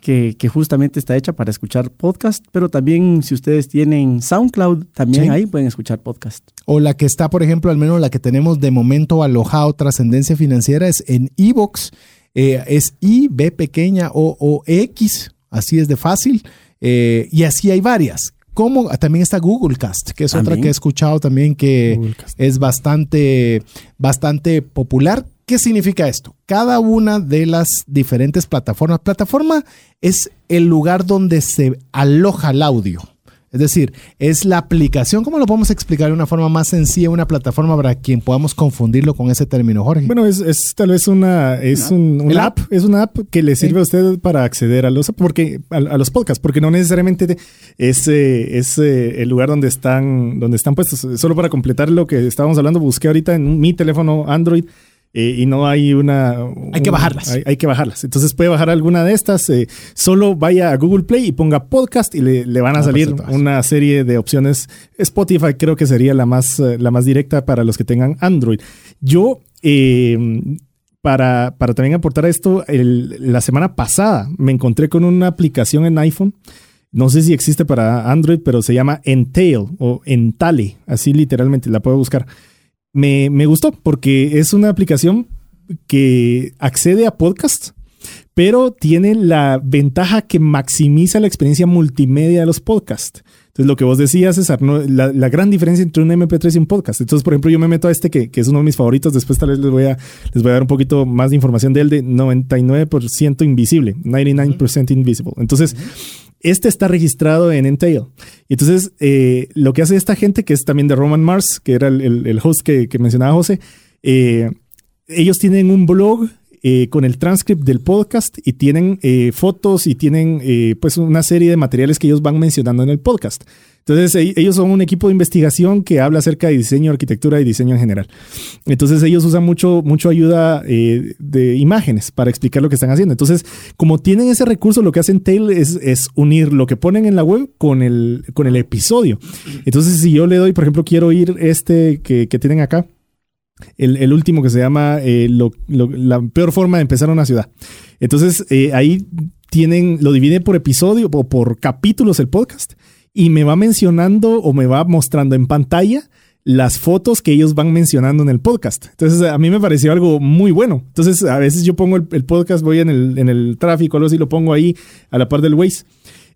Que, que justamente está hecha para escuchar podcast, pero también si ustedes tienen SoundCloud, también Sí. ahí pueden escuchar podcast. O la que está, por ejemplo, al menos la que tenemos de momento alojado Trascendencia Financiera es en Evox. Eh, es I, B pequeña O, O, X. Así es de fácil. Eh, y así hay varias. Como también está Google Cast, que es otra que he escuchado también que es bastante, bastante popular. ¿Qué significa esto? Cada una de las diferentes plataformas. Plataforma es el lugar donde se aloja el audio. Es decir, es la aplicación. ¿Cómo lo podemos explicar de una forma más sencilla? Una plataforma para quien podamos confundirlo con ese término, Jorge. Bueno, es, es tal vez una, es un, ¿El app, es una app que le sirve a usted para acceder a los, porque, a, a los podcasts, porque no necesariamente te- es, eh, es eh, el lugar donde están, donde están puestos. Solo para completar lo que estábamos hablando, busqué ahorita en mi teléfono Android eh, y no hay una... Hay que bajarlas. Hay, hay que bajarlas. Entonces puede bajar alguna de estas. eh, solo vaya a Google Play y ponga podcast y le, le van a salir una serie de opciones. Spotify creo que sería la más, eh, la más directa para los que tengan Android. Yo, eh, para, para también aportar a esto, el- la semana pasada me encontré con una aplicación en iPhone. No sé si existe para Android, pero se llama Entail o Entale, así literalmente, la puedo buscar. Me, me gustó porque es una aplicación que accede a podcasts, pero tiene la ventaja que maximiza la experiencia multimedia de los podcasts. Entonces, lo que vos decías, César, la, la gran diferencia entre un MP3 y un podcast. Entonces, por ejemplo, yo me meto a este que, que es uno de mis favoritos. Después tal vez les voy, a, les voy a dar un poquito más de información de él, de 99% invisible, 99% invisible. Entonces, este está registrado en Entail. Entonces, eh, lo que hace esta gente, que es también de Roman Mars, que era el, host que, que mencionaba José, eh, ellos tienen un blog eh, con el transcript del podcast y tienen eh, fotos y tienen eh, pues una serie de materiales que ellos van mencionando en el podcast. Entonces e- ellos son un equipo de investigación que habla acerca de diseño, arquitectura y diseño en general. Entonces ellos usan mucho, mucho ayuda eh, de imágenes para explicar lo que están haciendo. Entonces, como tienen ese recurso, lo que hacen Tail es, es unir lo que ponen en la web con el, con el episodio. Entonces, si yo le doy, por ejemplo, quiero oír este que, que tienen acá, el, el último que se llama eh, lo- lo- La peor forma de empezar una ciudad. Entonces, eh, ahí tienen, lo dividen por episodio o por capítulos el podcast y me va mencionando o me va mostrando en pantalla las fotos que ellos van mencionando en el podcast. Entonces, a mí me pareció algo muy bueno. Entonces, a veces yo pongo el, el podcast, voy en el, en el tráfico, algo así, lo pongo ahí a la par del Waze.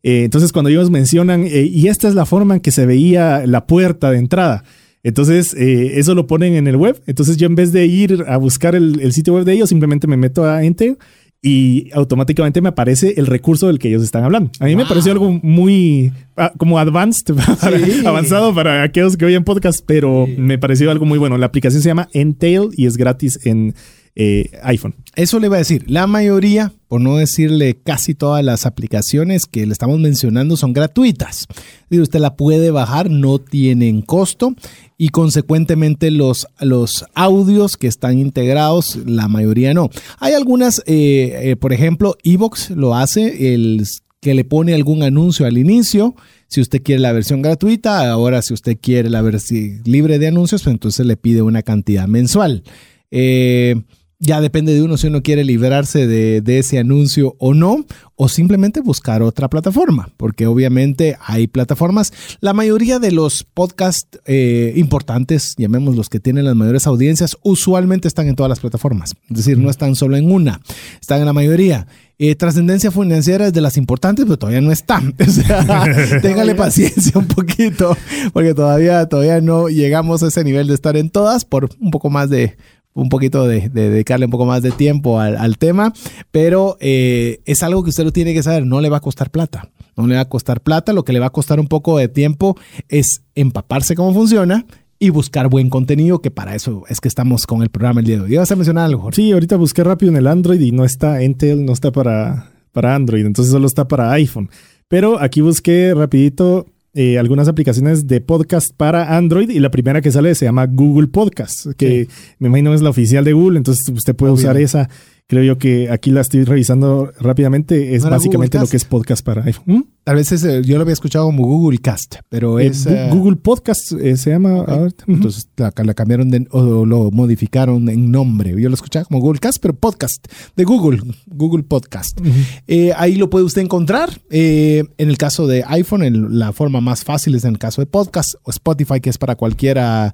Eh, entonces, cuando ellos mencionan, eh, y esta es la forma en que se veía la puerta de entrada. Entonces, eh, eso lo ponen en el web. Entonces, yo en vez de ir a buscar el, el sitio web de ellos, simplemente me meto a Enter y automáticamente me aparece el recurso del que ellos están hablando. A mí me pareció algo muy ah, como advanced, Sí. avanzado para aquellos que oyen podcast, pero me pareció algo muy bueno. La aplicación se llama Entail y es gratis en eh, iPhone. Eso le iba a decir. La mayoría, por no decirle casi todas las aplicaciones que le estamos mencionando son gratuitas. Y usted la puede bajar, no tienen costo y consecuentemente los, los audios que están integrados, la mayoría no. Hay algunas, eh, eh, por ejemplo, Evox lo hace, el que le pone algún anuncio al inicio. Si usted quiere la versión gratuita, ahora si usted quiere la versión libre de anuncios, pues entonces le pide una cantidad mensual. Ya depende de uno si uno quiere librarse de, de, ese anuncio o no, o simplemente buscar otra plataforma, porque obviamente hay plataformas. La mayoría de los podcasts eh, importantes, llamemos los que tienen las mayores audiencias, usualmente están en todas las plataformas. Es decir, no están solo en una, están en la mayoría. Eh, trascendencia financiera es de las importantes, pero todavía no está. O sea, téngale paciencia un poquito, porque todavía, todavía no llegamos a ese nivel de estar en todas por un poco más de un poquito de, de, dedicarle un poco más de tiempo al, tema, pero eh, es algo que usted lo tiene que saber, no le va a costar plata, no le va a costar plata, lo que le va a costar un poco de tiempo es empaparse cómo funciona y buscar buen contenido, que para eso es que estamos con el programa el día de hoy. ¿Vas a mencionar algo? Sí, ahorita busqué rápido en el Android y no está, Intel no está para, para Android, entonces solo está para iPhone. Pero aquí busqué rapidito eh, algunas aplicaciones de podcast para Android y la primera que sale se llama Google Podcast, que me imagino es la oficial de Google, entonces usted puede usar esa Creo yo que aquí la estoy revisando rápidamente. Es básicamente lo que es podcast para iPhone. ¿Mm? A veces yo lo había escuchado como Google Cast, pero eh, es. Eh, Google Podcast eh, se llama. Entonces la, cambiaron de, o lo modificaron en nombre. Yo lo escuchaba como Google Cast, pero podcast de Google, Google Podcast. ahí lo puede usted encontrar. en el caso de iPhone, la forma más fácil es en el caso de podcast o Spotify, que es para cualquiera,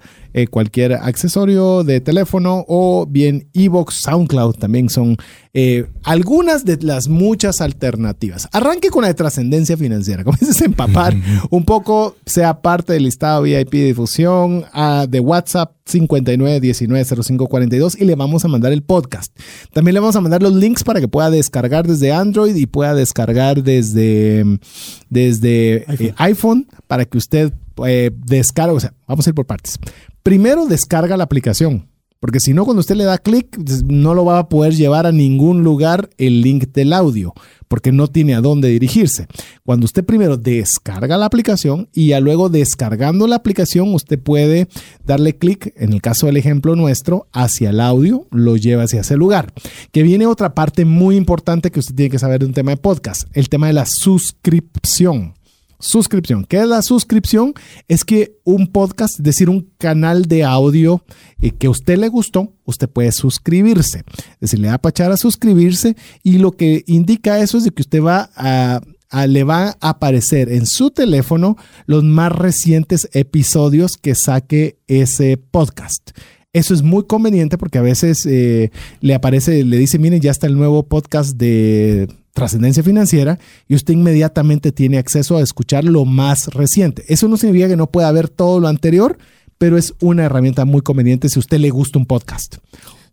cualquier accesorio de teléfono, o bien Evox, SoundCloud también son eh, algunas de las muchas alternativas. Arranque con la de trascendencia financiera. Comiences a empapar un poco, sea parte del listado VIP de difusión de WhatsApp 59190542 y le vamos a mandar el podcast. También le vamos a mandar los links para que pueda descargar desde Android y pueda descargar desde, desde iPhone. Eh, para que usted eh, descargue. O sea, vamos a ir por partes. Primero descarga la aplicación porque si no, cuando usted le da clic, no lo va a poder llevar a ningún lugar el link del audio, porque no tiene a dónde dirigirse. Cuando usted primero descarga la aplicación y ya luego descargando la aplicación, usted puede darle clic, en el caso del ejemplo nuestro, hacia el audio, lo lleva hacia ese lugar. Que viene otra parte muy importante que usted tiene que saber de un tema de podcast, el tema de la suscripción. Suscripción. ¿Qué es la suscripción? Es que un podcast, es decir, un canal de audio eh, que a usted le gustó, usted puede suscribirse. Es decir, le da a echar a suscribirse y lo que indica eso es de que usted va a, le va a aparecer en su teléfono los más recientes episodios que saque ese podcast. Eso es muy conveniente porque a veces eh, le aparece, le dice, miren, ya está el nuevo podcast de trascendencia financiera y usted inmediatamente tiene acceso a escuchar lo más reciente. Eso no significa que no pueda ver todo lo anterior, pero es una herramienta muy conveniente si a usted le gusta un podcast.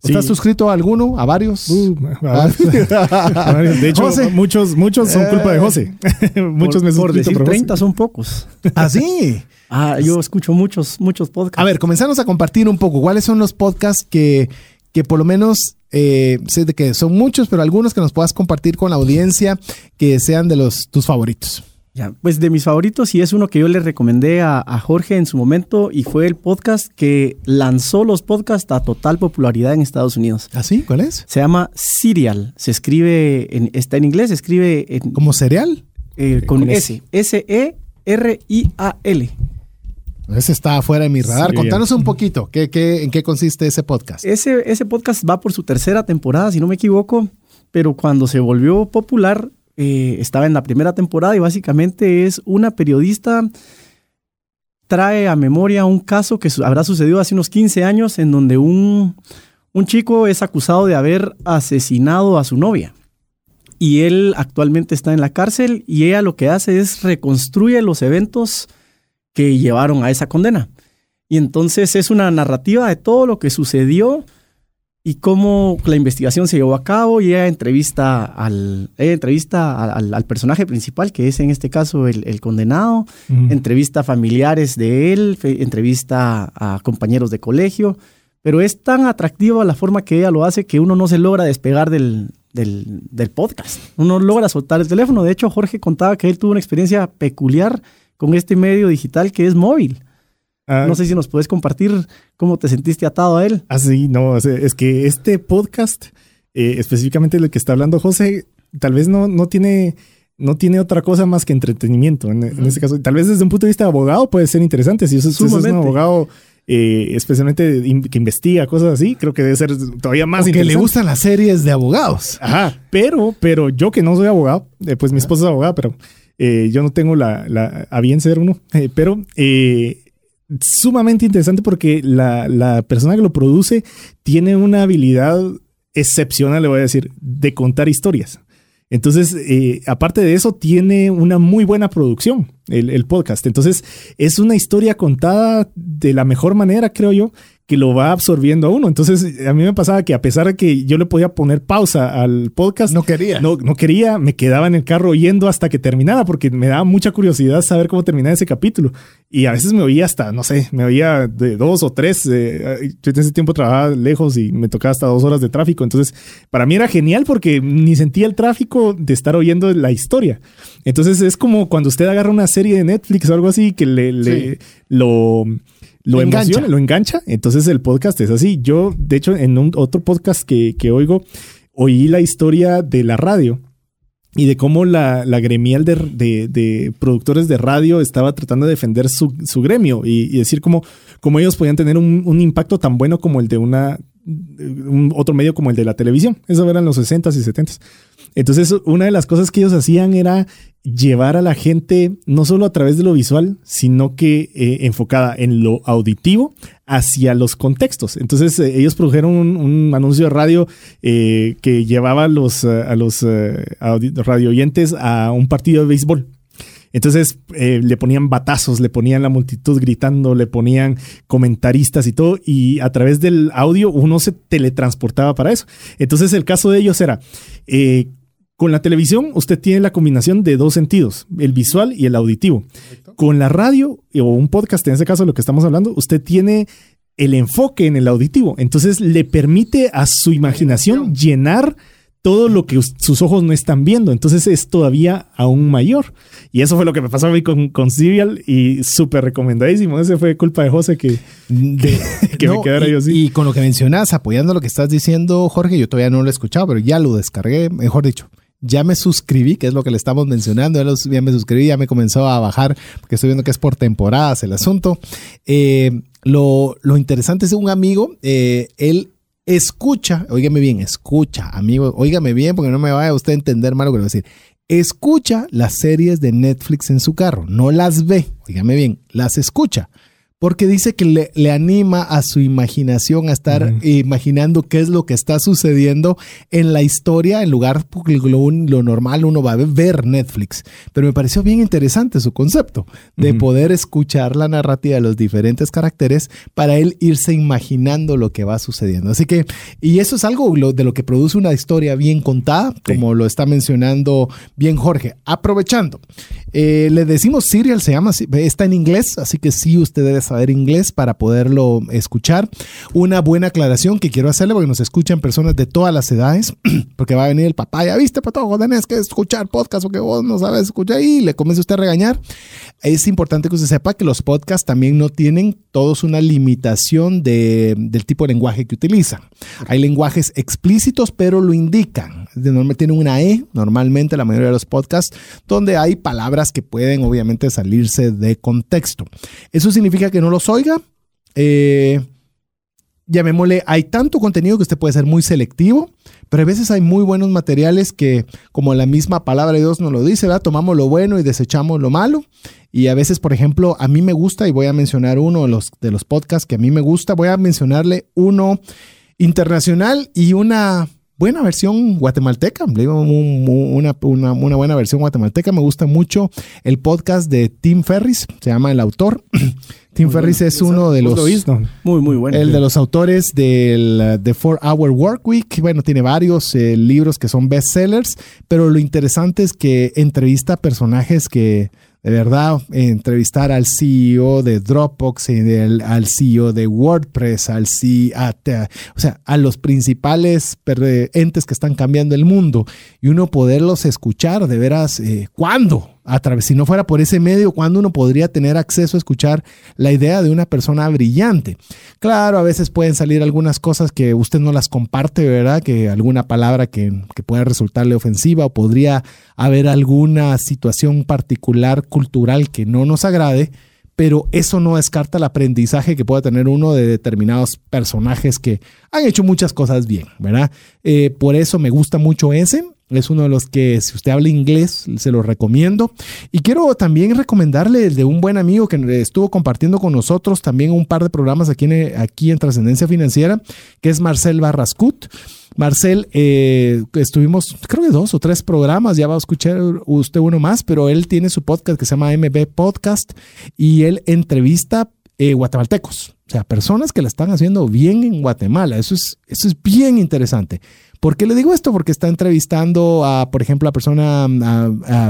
¿Está suscrito a alguno? ¿A varios? Uh, de hecho, muchos, muchos son culpa de José. muchos me por decir 30 son pocos. ¿Ah, sí? ah, yo escucho muchos, muchos podcasts. A ver, comenzamos a compartir un poco. ¿Cuáles son los podcasts que, que por lo menos eh, sé de que son muchos, pero algunos que nos puedas compartir con la audiencia que sean de los tus favoritos. Ya, pues de mis favoritos y es uno que yo le recomendé a, Jorge en su momento y fue el podcast que lanzó los podcasts a total popularidad en Estados Unidos. ¿Ah, sí? ¿Cuál es? Se llama Serial. Se escribe, en, está en inglés, se escribe en... ¿Como cereal? Eh, con S. S-E-R-I-A-L. Ese está fuera de mi radar. Contanos un poquito, ¿qué, ¿en qué consiste ese podcast? Ese, ese podcast va por su tercera temporada, si no me equivoco, pero cuando se volvió popular, eh, estaba en la primera temporada y básicamente es una periodista trae a memoria un caso que habrá sucedido hace unos 15 años en donde un, un chico es acusado de haber asesinado a su novia. Y él actualmente está en la cárcel y ella lo que hace es reconstruye los eventos que llevaron a esa condena. Y entonces es una narrativa de todo lo que sucedió y cómo la investigación se llevó a cabo y ella entrevista al, entrevista al, personaje principal, que es en este caso el, condenado, entrevista a familiares de él, entrevista a compañeros de colegio, pero es tan atractiva la forma que ella lo hace que uno no se logra despegar del, del, del podcast, uno logra soltar el teléfono. De hecho, Jorge contaba que él tuvo una experiencia peculiar con este medio digital que es móvil. Ah. no sé si nos puedes compartir cómo te sentiste atado a él. Ah, sí, no, es que este podcast, eh, específicamente el que está hablando José, tal vez no, no tiene no tiene otra cosa más que entretenimiento en, este caso. Tal vez desde un punto de vista de abogado puede ser interesante. Si eso, es un abogado eh, especialmente que investiga cosas así, creo que debe ser todavía más interesante. Que le gustan las series de abogados. Ajá, pero, pero yo que no soy abogado, eh, pues mi esposa es abogada, pero eh, yo no tengo la, la, a bien ser uno, eh, pero eh, sumamente interesante porque la, la, persona que lo produce tiene una habilidad excepcional, le voy a decir, de contar historias. Entonces, aparte de eso, tiene una muy buena producción el, el, podcast. Entonces, es una historia contada de la mejor manera, creo yo, que lo va absorbiendo a uno. Entonces, a mí me pasaba que a pesar de que yo le podía poner pausa al podcast, No quería. No, no quería, me quedaba en el carro oyendo hasta que terminara, porque me daba mucha curiosidad saber cómo terminaba ese capítulo. Y a veces me oía hasta, no sé, me oía de dos o tres. eh, yo en ese tiempo trabajaba lejos y me tocaba hasta dos horas de tráfico. Entonces, para mí era genial porque ni sentía el tráfico de estar oyendo la historia. Entonces, es como cuando usted agarra una serie de Netflix o algo así que le, le- lo lo Engancha. emociona, lo engancha. Entonces el podcast es así. Yo, de hecho, en un otro podcast que, que oigo, oí la historia de la radio y de cómo la, la gremial de, de- de productores de radio estaba tratando de defender su, su gremio y, y decir cómo, cómo ellos podían tener un, un impacto tan bueno como el de una un otro medio como el de la televisión. Eso eran los 60s y 70s. Entonces, una de las cosas que ellos hacían era llevar a la gente no solo a través de lo visual, sino que eh, enfocada en lo auditivo hacia los contextos. Entonces, eh, ellos produjeron un, un anuncio de radio eh, que llevaba a los, a los radio oyentes a un partido de béisbol. Entonces eh, le ponían batazos, le ponían la multitud gritando, le ponían comentaristas y todo, y a través del audio uno se teletransportaba para eso. Entonces el caso de ellos era, eh, con la televisión usted tiene la combinación de dos sentidos, el visual y el auditivo. Con la radio o un podcast, en ese caso lo que estamos hablando, usted tiene el enfoque en el auditivo. Entonces le permite a su imaginación llenar todo lo que us- sus ojos no están viendo. Entonces es todavía aún mayor. Y eso fue lo que me pasó a mí con, con Serial y súper recomendadísimo. Ese fue culpa de José que, que me quedara y, yo así. y con lo que mencionas, apoyando lo que estás diciendo, Jorge, yo todavía no lo he escuchado, pero ya lo descargué, mejor dicho. Ya me suscribí, que es lo que le estamos mencionando. Ya, los- ya me suscribí, ya me comenzó a bajar, porque estoy viendo que es por temporadas el asunto. Eh, lo, lo interesante es un amigo, eh, él escucha, óigame bien, escucha, amigo, óigame bien, porque no me vaya usted a entender mal lo que le voy a decir. Escucha las series de Netflix en su carro, no las ve, óigame bien, las escucha. Porque dice que le, le anima a su imaginación a estar imaginando qué es lo que está sucediendo en la historia, en lugar lo, un- lo normal uno va a ver Netflix. Pero me pareció bien interesante su concepto de poder escuchar la narrativa de los diferentes caracteres para él irse imaginando lo que va sucediendo. Así que, y eso es algo lo- de lo que produce una historia bien contada, Sí. como lo está mencionando bien Jorge. Aprovechando, eh, le decimos Serial, se llama, está en inglés, así que sí usted debe saber inglés para poderlo escuchar. Una buena aclaración que quiero hacerle porque nos escuchan personas de todas las edades, porque va a venir el papá, ya viste, patojo, tenés que escuchar podcast porque vos no sabes escuchar y le comienza usted a regañar. Es importante que usted sepa que los podcasts también no tienen todos una limitación de- del tipo de lenguaje que utilizan. Hay lenguajes explícitos, pero lo indican. Tienen una E, normalmente la mayoría de los podcasts, donde hay palabras que pueden obviamente salirse de contexto. Eso significa que no los oiga. Eh, llamémosle, hay tanto contenido que usted puede ser muy selectivo, pero a veces hay muy buenos materiales que, como la misma palabra de Dios nos lo dice, ¿verdad? tomamos lo bueno y desechamos lo malo. Y a veces, por ejemplo, a mí me gusta, y voy a mencionar uno de los, de los podcasts que a mí me gusta, voy a mencionarle uno internacional y una buena versión guatemalteca, le digo, un- un- una, una- una buena versión guatemalteca. Me gusta mucho el podcast de Tim Ferris, se llama El Autor. Tim Ferris es uno de ¿Vos los... lo? Muy, muy bueno. El de los autores del The Four Hour Work Week, bueno, tiene varios eh, libros que son bestsellers, pero lo interesante es que entrevista personajes que de verdad eh, entrevistar al CEO de Dropbox, del- al CEO de WordPress, al CEO, a- o sea, a los principales eh, entes que están cambiando el mundo y uno poderlos escuchar de veras, eh, ¿cuándo? A través, si no fuera por ese medio, ¿cuándo uno podría tener acceso a escuchar la idea de una persona brillante? Claro, a veces pueden salir algunas cosas que usted no las comparte, ¿verdad? Que alguna palabra que, que pueda resultarle ofensiva o podría haber alguna situación particular cultural que no nos agrade, pero eso no descarta el aprendizaje que pueda tener uno de determinados personajes que han hecho muchas cosas bien, ¿verdad? Eh, por eso me gusta mucho ese. Es uno de los que, si usted habla inglés, se lo recomiendo. Y quiero también recomendarle el de un buen amigo que estuvo compartiendo con nosotros también un par de programas aquí en, aquí en Trascendencia Financiera, que es Marcel Barrascut. Marcel, eh, estuvimos, creo que dos o tres programas, ya va a escuchar usted uno más, pero él tiene su podcast que se llama MB Podcast y él entrevista eh, guatemaltecos. O sea, personas que la están haciendo bien en Guatemala. Eso es, eso es bien interesante. ¿Por qué le digo esto? Porque está entrevistando a, por ejemplo, a persona,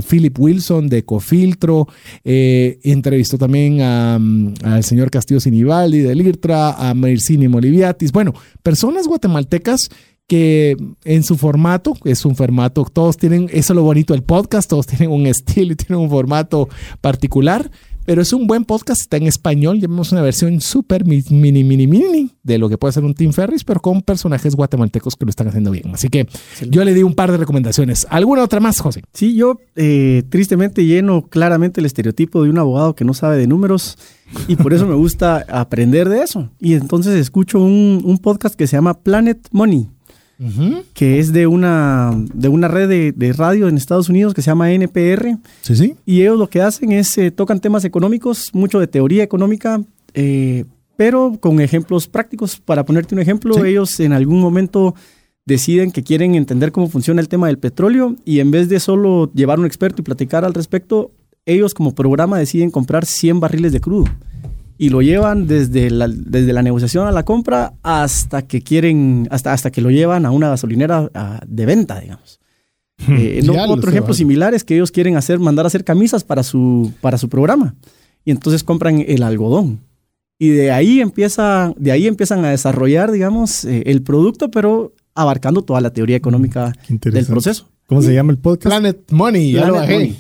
Philip Wilson de Cofiltro, eh, entrevistó también al señor Castillo Sinibaldi del IRTRA, a Mercini Moliviatis. Bueno, personas guatemaltecas que en su formato, es un formato, todos tienen, eso es lo bonito del podcast, todos tienen un estilo y tienen un formato particular, pero es un buen podcast, está en español, llevamos una versión súper mini, mini, mini, mini de lo que puede ser un Tim Ferris, pero con personajes guatemaltecos que lo están haciendo bien. Así que yo le di un par de recomendaciones. ¿Alguna otra más, José? Sí, yo eh, tristemente lleno claramente el estereotipo de un abogado que no sabe de números y por eso me gusta aprender de eso. Y entonces escucho un, un podcast que se llama Planet Money que es de una, de una red de, radio en Estados Unidos que se llama NPR. Sí, sí. Y ellos lo que hacen es eh, tocan temas económicos, mucho de teoría económica, eh, pero con ejemplos prácticos. Para ponerte un ejemplo, ellos en algún momento deciden que quieren entender cómo funciona el tema del petróleo y en vez de solo llevar un experto y platicar al respecto, ellos como programa deciden comprar 100 barriles de crudo y lo llevan desde la, desde la negociación a la compra hasta que quieren, hasta, hasta que lo llevan a una gasolinera de venta, digamos. Hmm. Eh, otro ejemplo similar es que ellos quieren hacer, mandar a hacer camisas para su, para su programa. Y entonces compran el algodón. Y de ahí, empieza, de ahí empiezan a desarrollar, digamos, eh, el producto, pero abarcando toda la teoría económica del proceso. ¿Cómo se llama el podcast? Planet Money, ya lo bajé.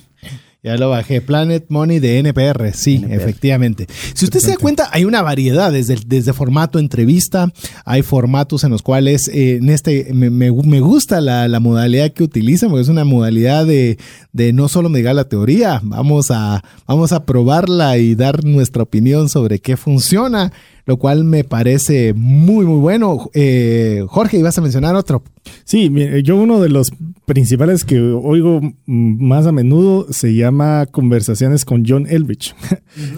Ya lo bajé. Planet Money de NPR. Sí, efectivamente. Si usted se da cuenta, hay una variedad desde, desde formato entrevista. Hay formatos en los cuales eh, en este me, me, gusta la, la, modalidad que utilizan, porque es una modalidad de, de no solo negar la teoría, vamos a, vamos a probarla y dar nuestra opinión sobre qué funciona lo cual me parece muy, muy bueno. Eh, Jorge, ibas a mencionar otro. Sí, yo uno de los principales que oigo más a menudo se llama Conversaciones con John Elbridge.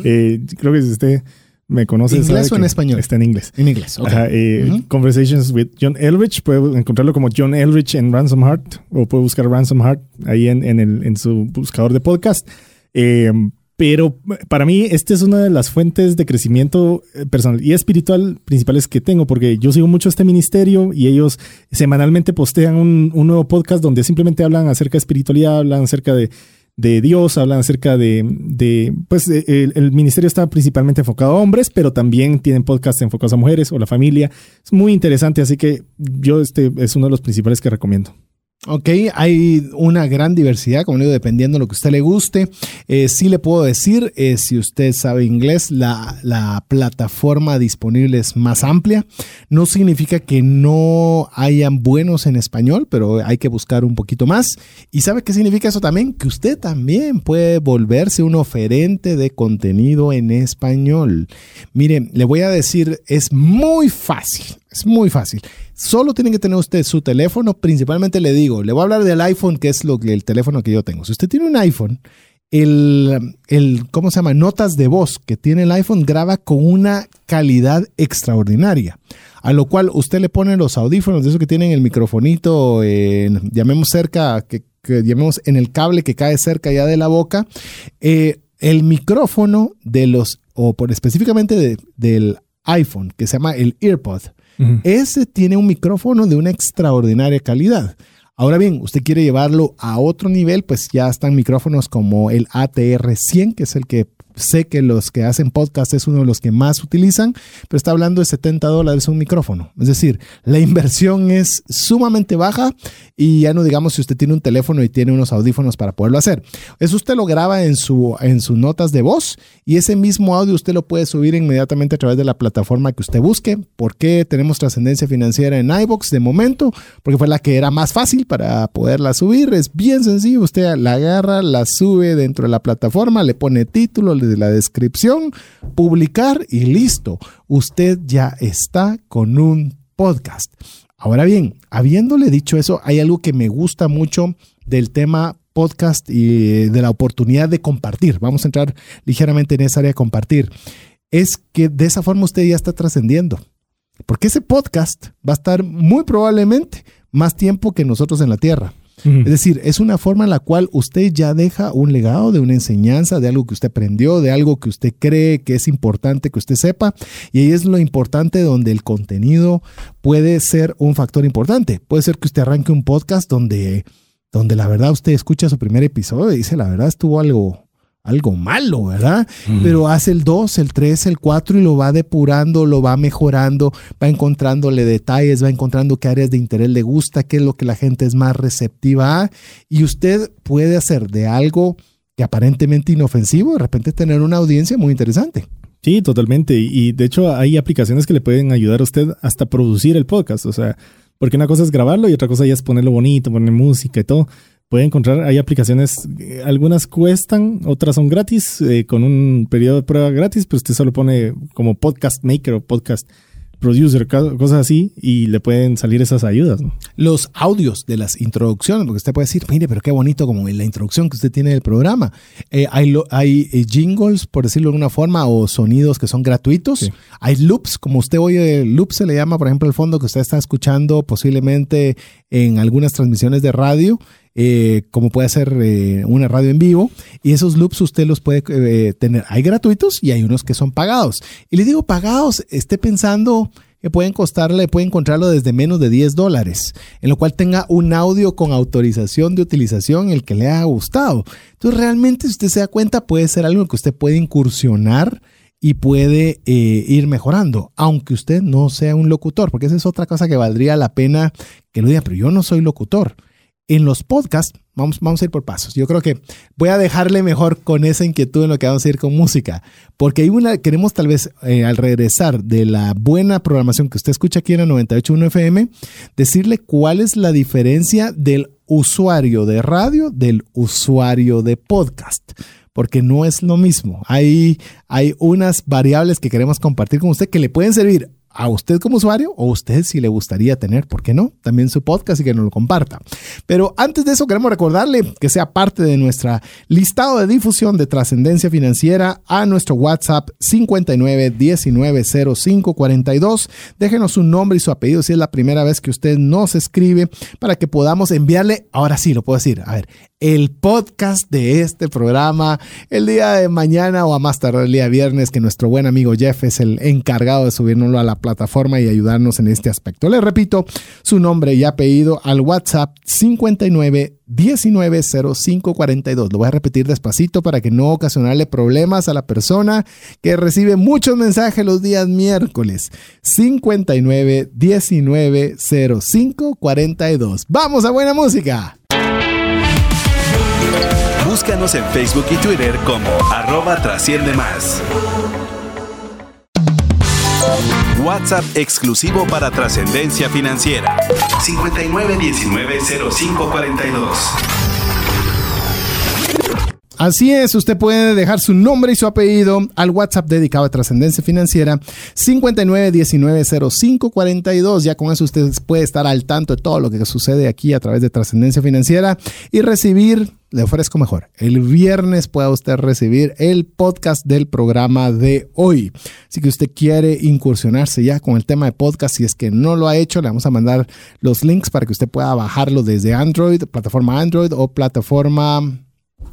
Eh, creo que si usted me conoce. ¿Inglés o en español? Está en inglés. En inglés, eh, Conversations with John Elbridge. Puede encontrarlo como John Elbridge en Ransom Heart o puede buscar Ransom Heart ahí en, el, en su buscador de podcast. Eh, pero para mí, esta es una de las fuentes de crecimiento eh, personal y espiritual principales que tengo, porque yo sigo mucho este ministerio y ellos semanalmente postean un, nuevo podcast donde simplemente hablan acerca de espiritualidad, hablan acerca de, Dios, hablan acerca de, pues el, ministerio está principalmente enfocado a hombres, pero también tienen podcasts enfocados a mujeres o la familia. Es muy interesante, así que yo este es uno de los principales que recomiendo. Ok, hay una gran diversidad, como digo, dependiendo de lo que a usted le guste. Eh, sí le puedo decir, eh, si usted sabe inglés, la, la, plataforma disponible es más amplia. No significa que no hayan buenos en español, pero hay que buscar un poquito más. ¿Y sabe qué significa eso también? Que usted también puede volverse un oferente de contenido en español. Mire, le voy a decir, es muy fácil, es muy fácil. Solo tiene que tener usted su teléfono. Principalmente le digo, le voy a hablar del iPhone, que es lo el teléfono que yo tengo. Si usted tiene un iPhone, el, el, ¿cómo se llama? Notas de voz que tiene el iPhone graba con una calidad extraordinaria. A lo cual usted le pone los audífonos de eso que tienen el microfonito, llamemos cerca, que, llamemos en el cable que cae cerca ya de la boca. Eh, el micrófono de los, o por específicamente del iPhone, que se llama el EarPod, ese tiene un micrófono de una extraordinaria calidad. Ahora bien, usted quiere llevarlo a otro nivel, pues ya están micrófonos como el ATR100, que es el que sé que los que hacen podcast es uno de los que más utilizan, pero está hablando de 70 dólares un micrófono. Es decir, la inversión es sumamente baja y ya no digamos si usted tiene un teléfono y tiene unos audífonos para poderlo hacer. Eso usted lo graba en, su, en sus notas de voz y ese mismo audio usted lo puede subir inmediatamente a través de la plataforma que usted busque. ¿Por qué tenemos trascendencia financiera en iBox de momento? Porque fue la que era más fácil para poderla subir. Es bien sencillo. Usted la agarra, la sube dentro de la plataforma, le pone título, le de la descripción, publicar y listo. Usted ya está con un podcast. Ahora bien, habiéndole dicho eso, hay algo que me gusta mucho del tema podcast y de la oportunidad de compartir. Vamos a entrar ligeramente en esa área de compartir. Es que de esa forma usted ya está trascendiendo. Porque ese podcast va a estar muy probablemente más tiempo que nosotros en la Tierra. Es decir, es una forma en la cual usted ya deja un legado de una enseñanza, de algo que usted aprendió, de algo que usted cree que es importante que usted sepa. Y ahí es lo importante donde el contenido puede ser un factor importante. Puede ser que usted arranque un podcast donde, donde la verdad usted escucha su primer episodio y dice, la verdad estuvo algo, algo malo, ¿verdad? Pero hace el 2, el 3, el 4 y lo va depurando, lo va mejorando, va encontrándole detalles, va encontrando qué áreas de interés le gusta, qué es lo que la gente es más receptiva a. Y usted puede hacer de algo que aparentemente inofensivo, de repente tener una audiencia muy interesante. Sí, totalmente. Y de hecho hay aplicaciones que le pueden ayudar a usted hasta producir el podcast. O sea, porque una cosa es grabarlo y otra cosa ya es ponerlo bonito, poner música y todo puede encontrar, hay aplicaciones, eh, algunas cuestan, otras son gratis, eh, con un periodo de prueba gratis, pero usted solo pone como podcast maker o podcast producer, cosas así, y le pueden salir esas ayudas. Los audios de las introducciones, porque usted puede decir, mire, pero qué bonito como en la introducción que usted tiene del programa. Eh, hay hay jingles, por decirlo de alguna forma, o sonidos que son gratuitos. Hay loops, como usted oye, loop se le llama, por ejemplo, el fondo que usted está escuchando posiblemente en algunas transmisiones de radio. Eh, como puede ser eh, una radio en vivo, y esos loops usted los puede eh, tener. Hay gratuitos y hay unos que son pagados. Y le digo pagados, esté pensando que pueden costarle, puede encontrarlo desde menos de 10 dólares, en lo cual tenga un audio con autorización de utilización el que le haya gustado. Entonces realmente si usted se da cuenta puede ser algo que usted puede incursionar y puede ir mejorando, aunque usted no sea un locutor, porque esa es otra cosa que valdría la pena que lo diga, pero yo no soy locutor en los podcasts, vamos, vamos a ir por pasos. Yo creo que voy a dejarle mejor con esa inquietud en lo que vamos a ir con música, porque hay una, queremos tal vez eh, al regresar de la buena programación que usted escucha aquí en la 98.1 FM, decirle cuál es la diferencia del usuario de radio del usuario de podcast porque no es lo mismo. Hay, hay unas variables que queremos compartir con usted que le pueden servir a usted como usuario o usted si le gustaría tener, ¿por qué no? También su podcast y que nos lo comparta. Pero antes de eso queremos recordarle que sea parte de nuestra listado de difusión de trascendencia financiera a nuestro WhatsApp 59190542. Déjenos su nombre y su apellido si es la primera vez que usted nos escribe para que podamos enviarle, ahora sí lo puedo decir, a ver, el podcast de este programa el día de mañana o a más tarde el día viernes que nuestro buen amigo Jeff es el encargado de subirnoslo a la plataforma y ayudarnos en este aspecto. Le repito su nombre y apellido al WhatsApp 59 190542. Lo voy a repetir despacito para que no ocasionarle problemas a la persona que recibe muchos mensajes los días miércoles. 59 190542. Vamos a buena música. Búscanos en Facebook y Twitter como arroba trasciende más. WhatsApp exclusivo para trascendencia financiera. 59190542. Así es, usted puede dejar su nombre y su apellido al WhatsApp dedicado a trascendencia financiera 59190542. Ya con eso usted puede estar al tanto de todo lo que sucede aquí a través de trascendencia financiera y recibir, le ofrezco mejor, el viernes pueda usted recibir el podcast del programa de hoy. Así que usted quiere incursionarse ya con el tema de podcast, si es que no lo ha hecho, le vamos a mandar los links para que usted pueda bajarlo desde Android, plataforma Android o plataforma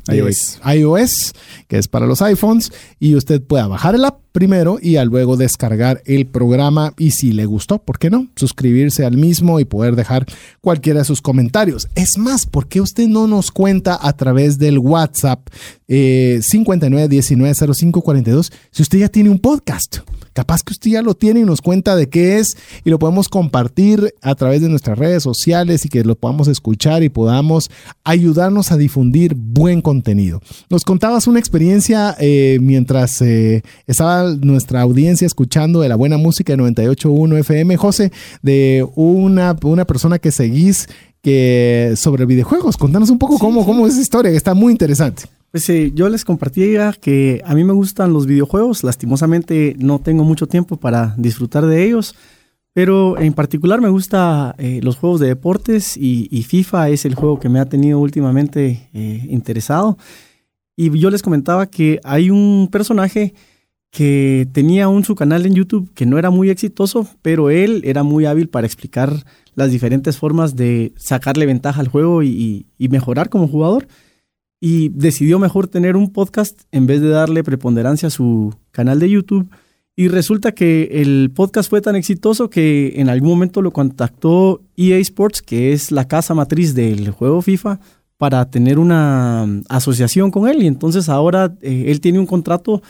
iOS. iOS, que es para los iPhones, y usted pueda bajar el app primero y luego descargar el programa y si le gustó, ¿por qué no? Suscribirse al mismo y poder dejar cualquiera de sus comentarios. Es más, ¿por qué usted no nos cuenta a través del WhatsApp eh, 59190542 si usted ya tiene un podcast? Capaz que usted ya lo tiene y nos cuenta de qué es y lo podemos compartir a través de nuestras redes sociales y que lo podamos escuchar y podamos ayudarnos a difundir buen contenido. Nos contabas una experiencia eh, mientras eh, estaba nuestra audiencia escuchando de la buena música de 98.1 FM, José, de una, una persona que seguís que sobre videojuegos. Contanos un poco cómo, cómo es esa historia, que está muy interesante. Pues eh, yo les compartía que a mí me gustan los videojuegos, lastimosamente no tengo mucho tiempo para disfrutar de ellos, pero en particular me gustan eh, los juegos de deportes y, FIFA es el juego que me ha tenido últimamente eh, interesado. Y yo les comentaba que hay un personaje que tenía un su canal en YouTube que no era muy exitoso, pero él era muy hábil para explicar las diferentes formas de sacarle ventaja al juego y, y mejorar como jugador. Y decidió mejor tener un podcast en vez de darle preponderancia a su canal de YouTube. Y resulta que el podcast fue tan exitoso que en algún momento lo contactó EA Sports, que es la casa matriz del juego FIFA, para tener una asociación con él. Y entonces ahora eh, él tiene un contrato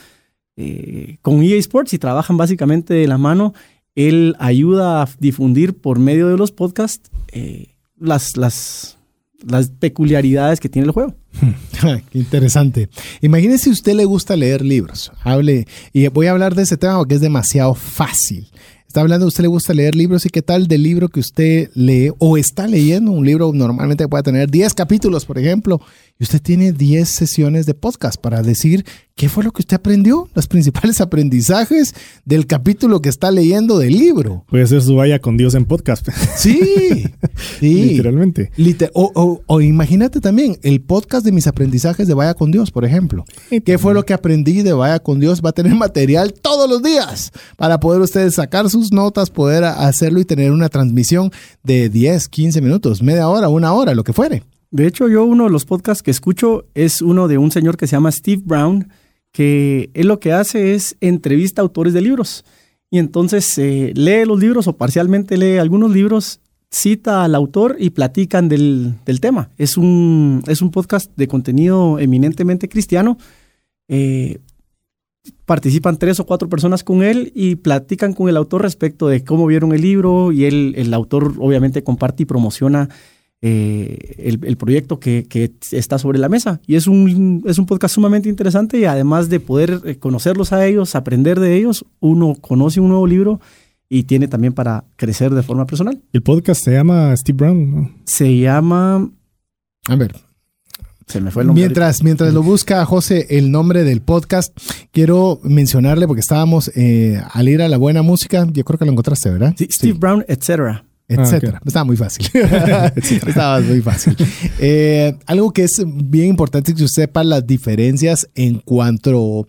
eh, con EA Sports y trabajan básicamente de la mano. Él ayuda a difundir por medio de los podcasts eh, las, las, las peculiaridades que tiene el juego. Qué interesante. Imagínese si usted le gusta leer libros. Hable, y voy a hablar de ese tema porque es demasiado fácil. Está hablando, usted le gusta leer libros y qué tal del libro que usted lee o está leyendo, un libro normalmente puede tener 10 capítulos, por ejemplo, y usted tiene 10 sesiones de podcast para decir qué fue lo que usted aprendió, los principales aprendizajes del capítulo que está leyendo del libro. Puede ser su vaya con Dios en podcast. Sí, sí. literalmente. o, o, imagínate también el podcast de mis aprendizajes de Vaya con Dios, por ejemplo. ¿Qué fue lo que aprendí de Vaya con Dios? Va a tener material todos los días para poder ustedes sacar sus notas, poder hacerlo y tener una transmisión de 10, 15 minutos, media hora, una hora, lo que fuere. De hecho, yo uno de los podcasts que escucho es uno de un señor que se llama Steve Brown, que él lo que hace es entrevista a autores de libros. Y entonces eh, lee los libros o parcialmente lee algunos libros, cita al autor y platican del, tema. Es un, es un podcast de contenido eminentemente cristiano. Eh, participan tres o cuatro personas con él y platican con el autor respecto de cómo vieron el libro y él, el autor obviamente comparte y promociona eh, el, proyecto que, está sobre la mesa. Y es un, es un podcast sumamente interesante y además de poder eh, conocerlos a ellos, aprender de ellos, uno conoce un nuevo libro y tiene también para crecer de forma personal. El podcast se llama Steve Brown. Se llama... A ver. Se me fue el nombre. Mientras, mientras lo busca José el nombre del podcast, quiero mencionarle porque estábamos eh, al ir a la buena música, yo creo que lo encontraste, ¿verdad? Sí, Steve Brown, etcétera. Ah, etcétera. Estaba muy fácil. Estaba muy fácil. Eh, algo que es bien importante que usted sepa las diferencias en cuanto,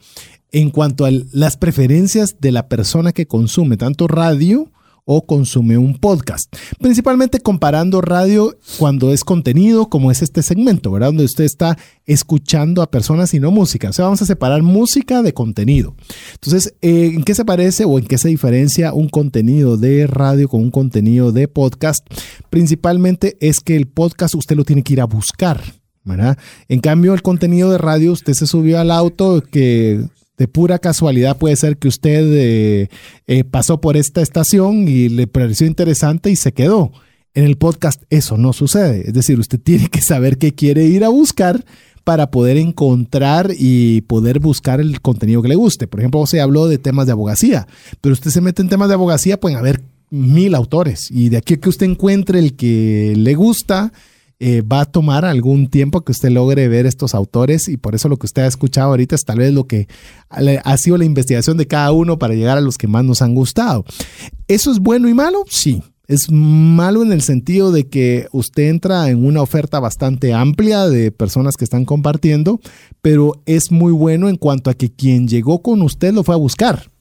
en cuanto a las preferencias de la persona que consume tanto radio o consume un podcast. Principalmente comparando radio cuando es contenido, como es este segmento, ¿verdad? Donde usted está escuchando a personas y no música. O sea, vamos a separar música de contenido. Entonces, eh, ¿en qué se parece o en qué se diferencia un contenido de radio con un contenido de podcast? Principalmente es que el podcast usted lo tiene que ir a buscar. ¿verdad? En cambio, el contenido de radio, usted se subió al auto que de pura casualidad puede ser que usted eh, eh, pasó por esta estación y le pareció interesante y se quedó. En el podcast eso no sucede. Es decir, usted tiene que saber qué quiere ir a buscar para poder encontrar y poder buscar el contenido que le guste. Por ejemplo, se habló de temas de abogacía, pero usted se mete en temas de abogacía, pueden haber mil autores y de aquí a que usted encuentre el que le gusta, eh, va a tomar algún tiempo que usted logre ver estos autores y por eso lo que usted ha escuchado ahorita es tal vez lo que ha sido la investigación de cada uno para llegar a los que más nos han gustado. ¿Eso es bueno y malo? Sí. Es malo en el sentido de que usted entra en una oferta bastante amplia de personas que están compartiendo, pero es muy bueno en cuanto a que quien llegó con usted lo fue a buscar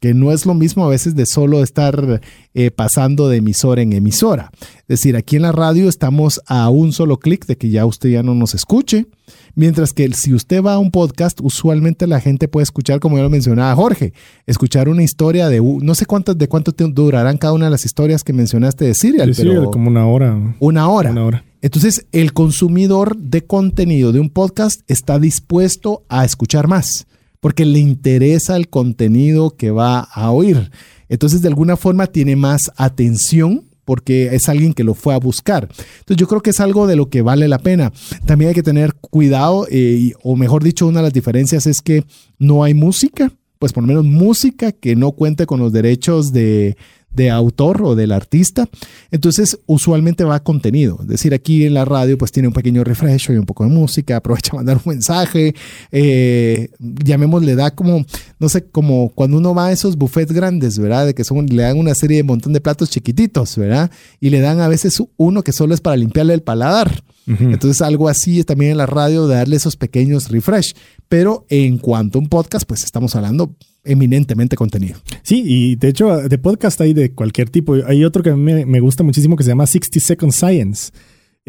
que no es lo mismo a veces de solo estar eh, pasando de emisora en emisora. Es decir, aquí en la radio estamos a un solo clic de que ya usted ya no nos escuche, mientras que si usted va a un podcast, usualmente la gente puede escuchar, como ya lo mencionaba Jorge, escuchar una historia de, no sé cuántas, de cuánto durarán cada una de las historias que mencionaste de Serial, pero como una hora. Una hora. Una hora. Entonces, el consumidor de contenido de un podcast está dispuesto a escuchar más porque le interesa el contenido que va a oír. Entonces, de alguna forma, tiene más atención porque es alguien que lo fue a buscar. Entonces, yo creo que es algo de lo que vale la pena. También hay que tener cuidado, eh, o mejor dicho, una de las diferencias es que no hay música, pues por lo menos música que no cuente con los derechos de, de autor o del artista. Entonces, usualmente va a contenido. Es decir, aquí en la radio, pues tiene un pequeño refresh y un poco de música, aprovecha a mandar un mensaje, eh, llamémosle, da como, no sé, como cuando uno va a esos buffets grandes, ¿verdad? De que son, le dan una serie de montón de platos chiquititos, ¿verdad? Y le dan a veces uno que solo es para limpiarle el paladar. Entonces, algo así es también en la radio, de darle esos pequeños refresh. Pero en cuanto a un podcast, pues estamos hablando eminentemente contenido. Sí, y de hecho, de podcast hay de cualquier tipo. Hay otro que a mí me, gusta muchísimo que se llama 60 Second Science.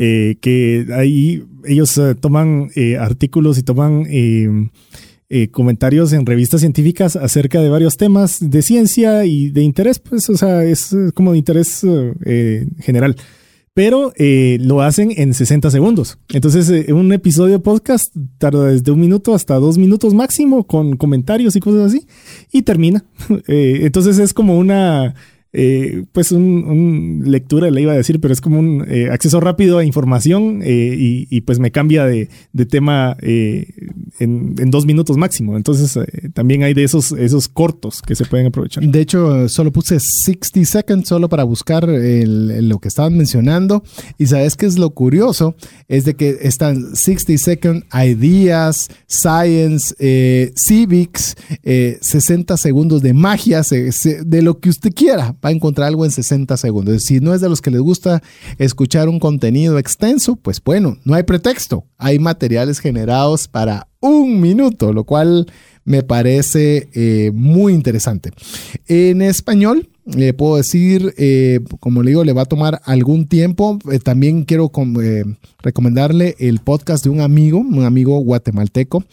Eh, que ahí ellos eh, toman eh, artículos y toman comentarios en revistas científicas acerca de varios temas de ciencia y de interés, pues, o sea, es como de interés general pero eh, lo hacen en 60 segundos. Entonces, eh, un episodio de podcast tarda desde un minuto hasta dos minutos máximo con comentarios y cosas así y termina. Eh, entonces es como una eh, pues un, lectura le iba a decir, pero es como un eh, acceso rápido a información eh, y, pues me cambia de, tema en, dos minutos máximo. Entonces también hay de esos, esos cortos que se pueden aprovechar. De hecho, solo puse 60 seconds solo para buscar lo que estaban mencionando. Y sabes qué es lo curioso, es de que están 60 second ideas, science, civics, 60 segundos de magia, de lo que usted quiera va a encontrar algo en 60 segundos. Si no es de los que les gusta escuchar un contenido extenso, pues bueno, no hay pretexto. Hay materiales generados para un minuto, lo cual me parece eh, muy interesante. En español, le puedo decir, eh, como le digo, le va a tomar algún tiempo. Eh, también quiero recomendarle el podcast de un amigo, un amigo guatemalteco,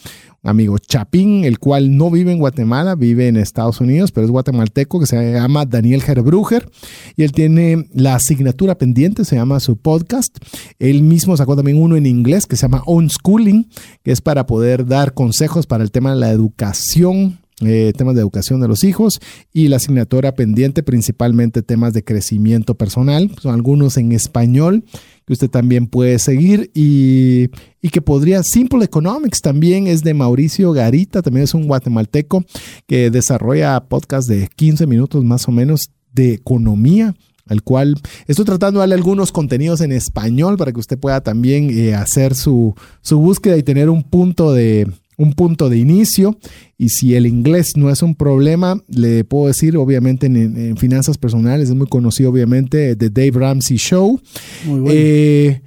amigo Chapín, el cual no vive en Guatemala, vive en Estados Unidos, pero es guatemalteco, que se llama Daniel Gerbruger, y él tiene la asignatura pendiente, se llama su podcast. Él mismo sacó también uno en inglés que se llama On Schooling, que es para poder dar consejos para el tema de la educación eh, temas de educación de los hijos y la asignatura pendiente principalmente temas de crecimiento personal, son algunos en español que usted también puede seguir y, y, que podría, Simple Economics también es de Mauricio Garita, también es un guatemalteco que desarrolla podcast de 15 minutos más o menos de economía al cual estoy tratando de darle algunos contenidos en español para que usted pueda también eh, hacer su, su búsqueda y tener un punto de, un punto de inicio y si el inglés no es un problema, le puedo decir, obviamente en, finanzas personales, es muy conocido obviamente The Dave Ramsey Show. Muy bueno. Eh,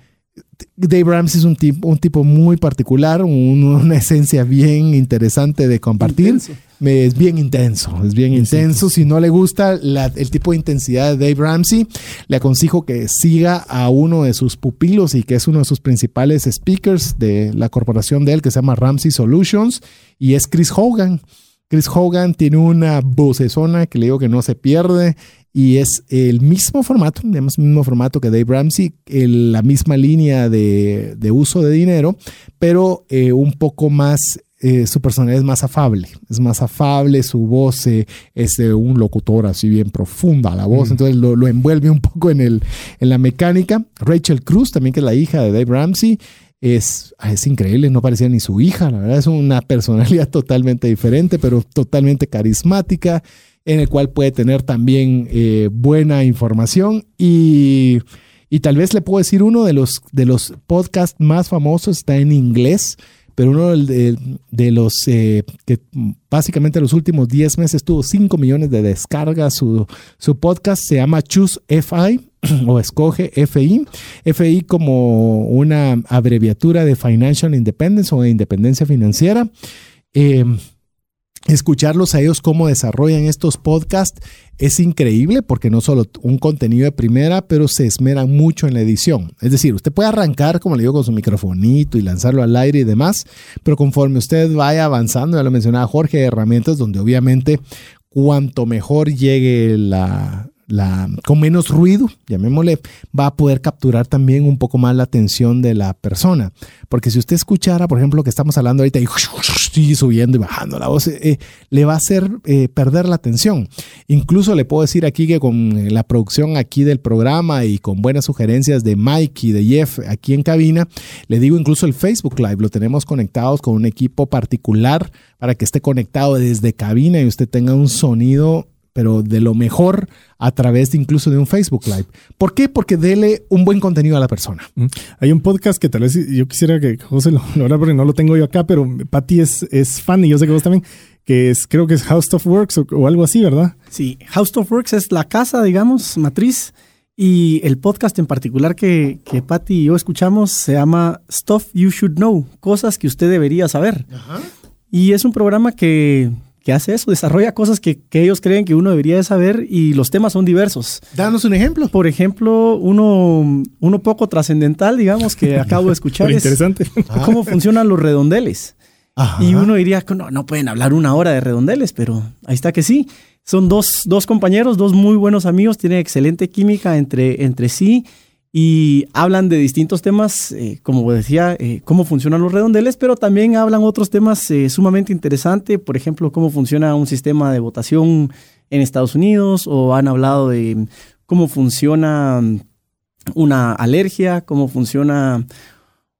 Dave Ramsey es un tipo, un tipo muy particular, una esencia bien interesante de compartir. es bien intenso, es bien intenso. Si no le gusta el tipo de intensidad de Dave Ramsey, le aconsejo que siga a uno de sus pupilos y que es uno de sus principales speakers de la corporación de él, que se llama Ramsey Solutions, y es Chris Hogan. Chris Hogan tiene una vocesona que le digo que no se pierde y es el mismo formato, el mismo formato que Dave Ramsey, la misma línea de, uso de dinero, pero eh, un poco más eh, su personalidad es más afable, es más afable, su voz eh, es de un locutor así bien profunda la voz, mm. entonces lo, envuelve un poco en, el, en la mecánica. Rachel Cruz, también que es la hija de Dave Ramsey, es, es increíble, no parecía ni su hija, la verdad es una personalidad totalmente diferente, pero totalmente carismática en el cual puede tener también eh, buena información y, tal vez le puedo decir uno de los, de los podcasts más famosos está en inglés, pero uno de, los eh, que básicamente los últimos 10 meses tuvo 5 millones de descargas, su, su podcast se llama Choose FI o escoge FI, FI como una abreviatura de Financial Independence o de independencia financiera. Eh, escucharlos a ellos cómo desarrollan estos podcasts es increíble porque no solo un contenido de primera, pero se esmeran mucho en la edición. Es decir, usted puede arrancar, como le digo, con su microfonito y lanzarlo al aire y demás, pero conforme usted vaya avanzando, ya lo mencionaba Jorge, herramientas donde obviamente cuanto mejor llegue la, la, con menos ruido, llamémosle, va a poder capturar también un poco más la atención de la persona. Porque si usted escuchara, por ejemplo, que estamos hablando ahorita y subiendo y bajando la voz, eh, le va a hacer eh, perder la atención. Incluso le puedo decir aquí que con la producción aquí del programa y con buenas sugerencias de Mike y de Jeff aquí en cabina, le digo incluso el Facebook Live, lo tenemos conectados con un equipo particular para que esté conectado desde cabina y usted tenga un sonido pero de lo mejor a través de incluso de un Facebook Live. ¿Por qué? Porque dele un buen contenido a la persona. Mm. Hay un podcast que tal vez yo quisiera que José lo, lo porque no lo tengo yo acá, pero Patty es, es fan y yo sé que vos también, que es, creo que es House of Works o, algo así, ¿verdad? Sí, House of Works es la casa, digamos, matriz. Y el podcast en particular que, que Patty y yo escuchamos se llama Stuff You Should Know, cosas que usted debería saber. Y es un programa que que hace eso, desarrolla cosas que, que, ellos creen que uno debería de saber y los temas son diversos. Danos un ejemplo. Por ejemplo, uno, uno poco trascendental, digamos, que acabo de escuchar. es interesante. ¿Cómo funcionan los redondeles? Ajá. Y uno diría no, no pueden hablar una hora de redondeles, pero ahí está que sí. Son dos, dos compañeros, dos muy buenos amigos, tienen excelente química entre, entre sí y hablan de distintos temas, eh, como decía, eh, cómo funcionan los redondeles, pero también hablan otros temas eh, sumamente interesantes, por ejemplo, cómo funciona un sistema de votación en Estados Unidos, o han hablado de cómo funciona una alergia, cómo funciona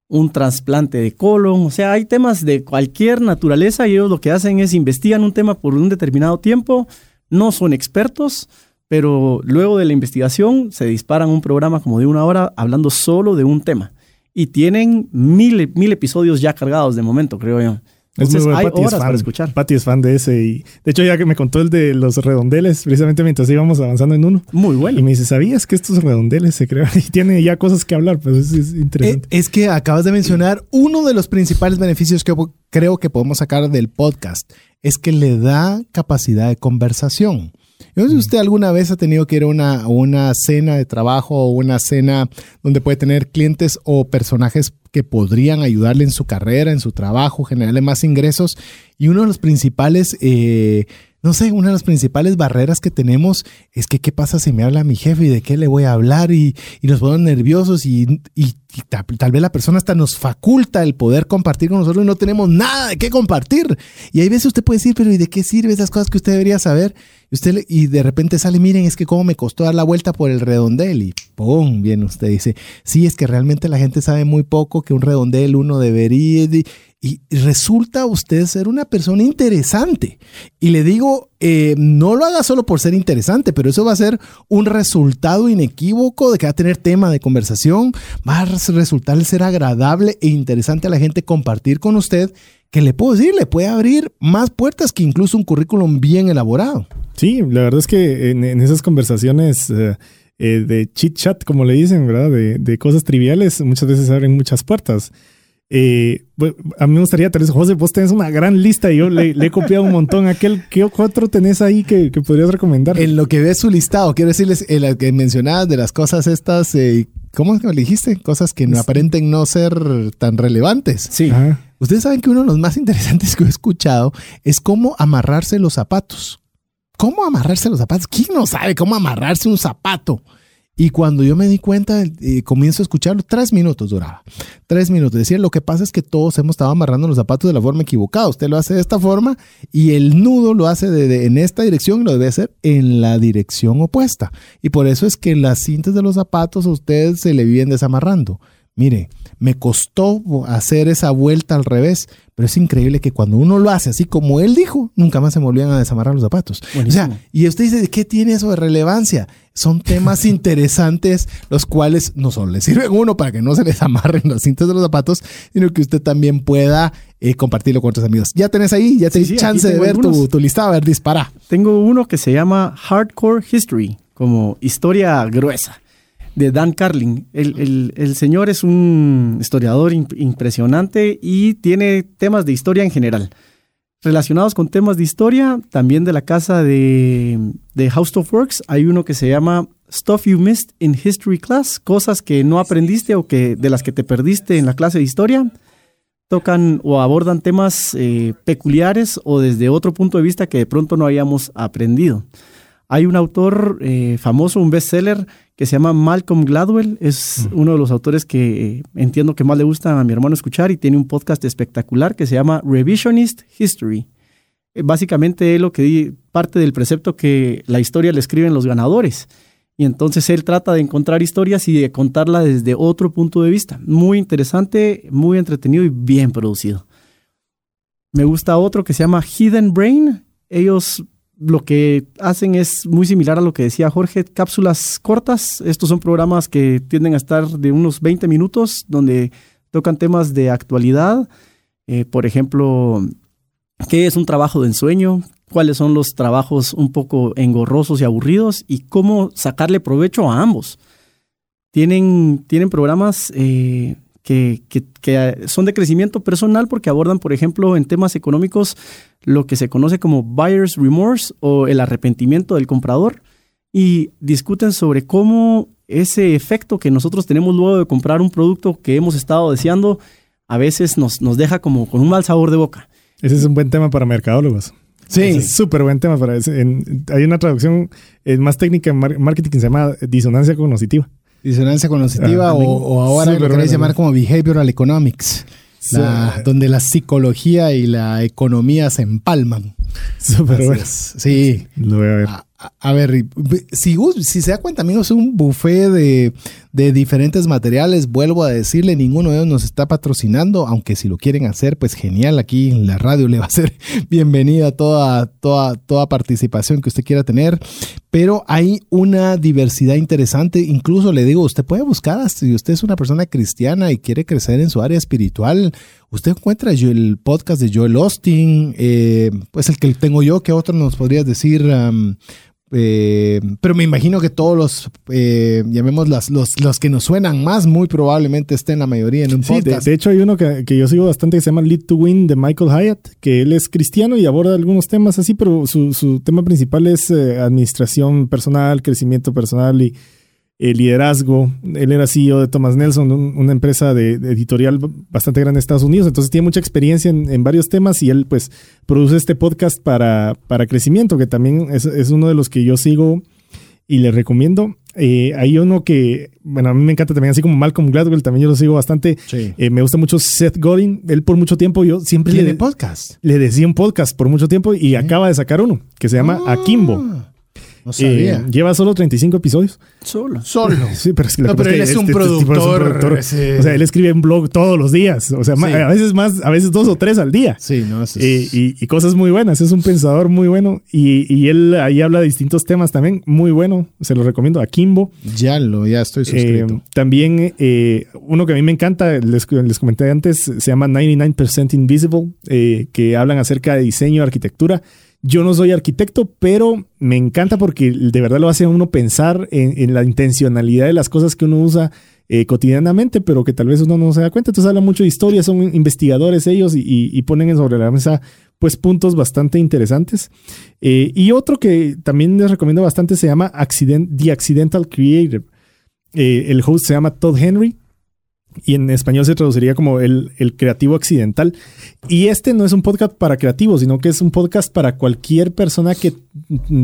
un trasplante de colon, o sea, hay temas de cualquier naturaleza y ellos lo que hacen es investigan un tema por un determinado tiempo, no son expertos, pero luego de la investigación se disparan un programa como de una hora hablando solo de un tema. Y tienen mil, mil episodios ya cargados de momento, creo yo. Entonces, hay horas para escuchar. Patty es fan de ese. Y de hecho, ya que me contó el de los redondeles, precisamente mientras íbamos avanzando en uno. Muy bueno. Y me dice, ¿sabías que estos redondeles se crean? Y tiene ya cosas que hablar, pues es, interesante. Eh, es que acabas de mencionar uno de los principales beneficios que creo que podemos sacar del podcast. Es que le da capacidad de conversación. No sé si usted alguna vez ha tenido que ir a una, una cena de trabajo o una cena donde puede tener clientes o personajes que podrían ayudarle en su carrera, en su trabajo, generarle más ingresos. Y uno de los principales eh, no sé, una de las principales barreras que tenemos es que qué pasa si me habla mi jefe y de qué le voy a hablar y, nos ponemos nerviosos y, tal, vez la persona hasta nos faculta el poder compartir con nosotros y no tenemos nada de qué compartir. Y hay veces usted puede decir, pero ¿y de qué sirve esas cosas que usted debería saber? Y, usted, y de repente sale, miren, es que cómo me costó dar la vuelta por el redondel y ¡pum! Bien, usted dice, sí, es que realmente la gente sabe muy poco que un redondel uno debería y resulta usted ser una persona interesante. Y le digo, eh, no lo haga solo por ser interesante, pero eso va a ser un resultado inequívoco de que va a tener tema de conversación, va a resultar ser agradable e interesante a la gente compartir con usted, que le puedo decir, le puede abrir más puertas que incluso un currículum bien elaborado. Sí, la verdad es que en, esas conversaciones... Eh, eh, de chit chat, como le dicen, ¿verdad? De, de cosas triviales, muchas veces abren muchas puertas. Eh, a mí me gustaría, Teresa, José, vos tenés una gran lista y yo le, he copiado un montón. Aquel, ¿Qué otro tenés ahí que, podrías recomendar? En lo que ves su listado, quiero decirles, en las que mencionabas de las cosas estas, eh, ¿cómo es que me dijiste? Cosas que no aparenten no ser tan relevantes. Sí. Ustedes saben que uno de los más interesantes que he escuchado es cómo amarrarse los zapatos. ¿Cómo amarrarse los zapatos? ¿Quién no sabe cómo amarrarse un zapato? Y cuando yo me di cuenta, eh, comienzo a escucharlo, tres minutos duraba. Tres minutos. Decía, lo que pasa es que todos hemos estado amarrando los zapatos de la forma equivocada. Usted lo hace de esta forma y el nudo lo hace de, en esta dirección y lo debe hacer en la dirección opuesta. Y por eso es que las cintas de los zapatos a usted se le viven desamarrando. Mire, me costó hacer esa vuelta al revés, pero es increíble que cuando uno lo hace así como él dijo, nunca más se volvían a desamarrar los zapatos. O sea, y usted dice, ¿qué tiene eso de relevancia? Son temas interesantes, los cuales no solo le sirven uno para que no se les amarren las cintas de los zapatos, sino que usted también pueda eh, compartirlo con otros amigos. Ya tenés ahí, ya tenés chance de ver tu, tu listado, a ver, dispara. Tengo uno que se llama Hardcore History, como historia gruesa de Dan Carlin. El, señor es un historiador impresionante y tiene temas de historia en general. Relacionados con temas de historia, también de la casa de, de House of Works, hay uno que se llama Stuff You Missed in History Class, cosas que no aprendiste o que de las que te perdiste en la clase de historia. Tocan o abordan temas eh, peculiares o desde otro punto de vista que de pronto no habíamos aprendido. Hay un autor eh, famoso, un bestseller, que se llama Malcolm Gladwell. Es uno de los autores que eh, entiendo que más le gusta a mi hermano escuchar y tiene un podcast espectacular que se llama Revisionist History. Eh, básicamente es lo que parte del precepto que la historia le escriben los ganadores. Y entonces él trata de encontrar historias y de contarla desde otro punto de vista. Muy interesante, muy entretenido y bien producido. Me gusta otro que se llama Hidden Brain. Ellos lo que hacen es muy similar a lo que decía Jorge, cápsulas cortas. Estos son programas que tienden a estar de unos 20 minutos, donde tocan temas de actualidad. Eh, por ejemplo, ¿qué es un trabajo de ensueño? ¿Cuáles son los trabajos un poco engorrosos y aburridos? Y cómo sacarle provecho a ambos. Tienen, tienen programas eh, que, que, que, son de crecimiento personal porque abordan, por ejemplo, en temas económicos lo que se conoce como buyer's remorse o el arrepentimiento del comprador y discuten sobre cómo ese efecto que nosotros tenemos luego de comprar un producto que hemos estado deseando a veces nos, nos deja como con un mal sabor de boca. Ese es un buen tema para mercadólogos. Sí. Súper buen tema para hay una traducción eh, más técnica en marketing que se llama disonancia cognitiva. Disonancia cognitiva ah, o, ahora lo queréis llamar como behavioral economics. donde la psicología y la economía se empalman. Súper bueno. Sí. Lo voy a ver. Ah, a ver, si, se da cuenta, amigos, es un buffet de, de, diferentes materiales. Vuelvo a decirle, ninguno de ellos nos está patrocinando, aunque si lo quieren hacer, pues genial, aquí en la radio le va a ser bienvenida toda, toda, toda participación que usted quiera tener. Pero hay una diversidad interesante. Incluso le digo, usted puede buscar, si usted es una persona cristiana y quiere crecer en su área espiritual, usted encuentra el podcast de Joel Austin, eh, pues el que tengo yo, ¿qué otro nos podrías decir? Eh, pero me imagino que todos los, eh, llamemos los, los que nos suenan más, muy probablemente estén la mayoría en un podcast. De, hecho, hay uno que, yo sigo bastante que se llama Lead to Win de Michael Hyatt, que él es cristiano y aborda algunos temas así, pero su, su tema principal es eh, administración personal, crecimiento personal y el liderazgo. Él era CEO de Thomas Nelson, una empresa de, editorial bastante grande en Estados Unidos, entonces tiene mucha experiencia en, varios temas y él pues produce este podcast para, para crecimiento, que también es, uno de los que yo sigo y le recomiendo. Eh, hay uno que, bueno, a mí me encanta también, así como Malcolm Gladwell, también yo lo sigo bastante. Eh, me gusta mucho Seth Godin. Él por mucho tiempo, yo siempre le, podcast? le decía un podcast por mucho tiempo y acaba de sacar uno que se llama ah. Akimbo. Eh, lleva solo 35 episodios. Solo. Solo. Sí, pero, es que no, pero él es, un productor, O sea, él escribe un blog todos los días. O sea, a veces más, a veces dos o tres al día. Sí, no. Eh, y, cosas muy buenas. Es un pensador muy bueno. Y, él ahí habla de distintos temas también. Muy bueno. Se lo recomiendo a Kimbo. Ya lo, ya estoy suscrito. Eh, también uno que a mí me encanta, les, les comenté antes, se llama 99% Invisible, que hablan acerca de diseño, arquitectura. Yo no soy arquitecto, pero me encanta porque de verdad lo hace a uno pensar en, la intencionalidad de las cosas que uno usa eh, cotidianamente, pero que tal vez uno no se da cuenta. Entonces habla mucho de historia, son investigadores ellos y, ponen sobre la mesa pues puntos bastante interesantes. Eh, y otro que también les recomiendo bastante se llama The Accidental Creator. Eh, el host se llama Todd Henry y en español se traduciría como el, creativo accidental. Y este no es un podcast para creativos, sino que es un podcast para cualquier persona que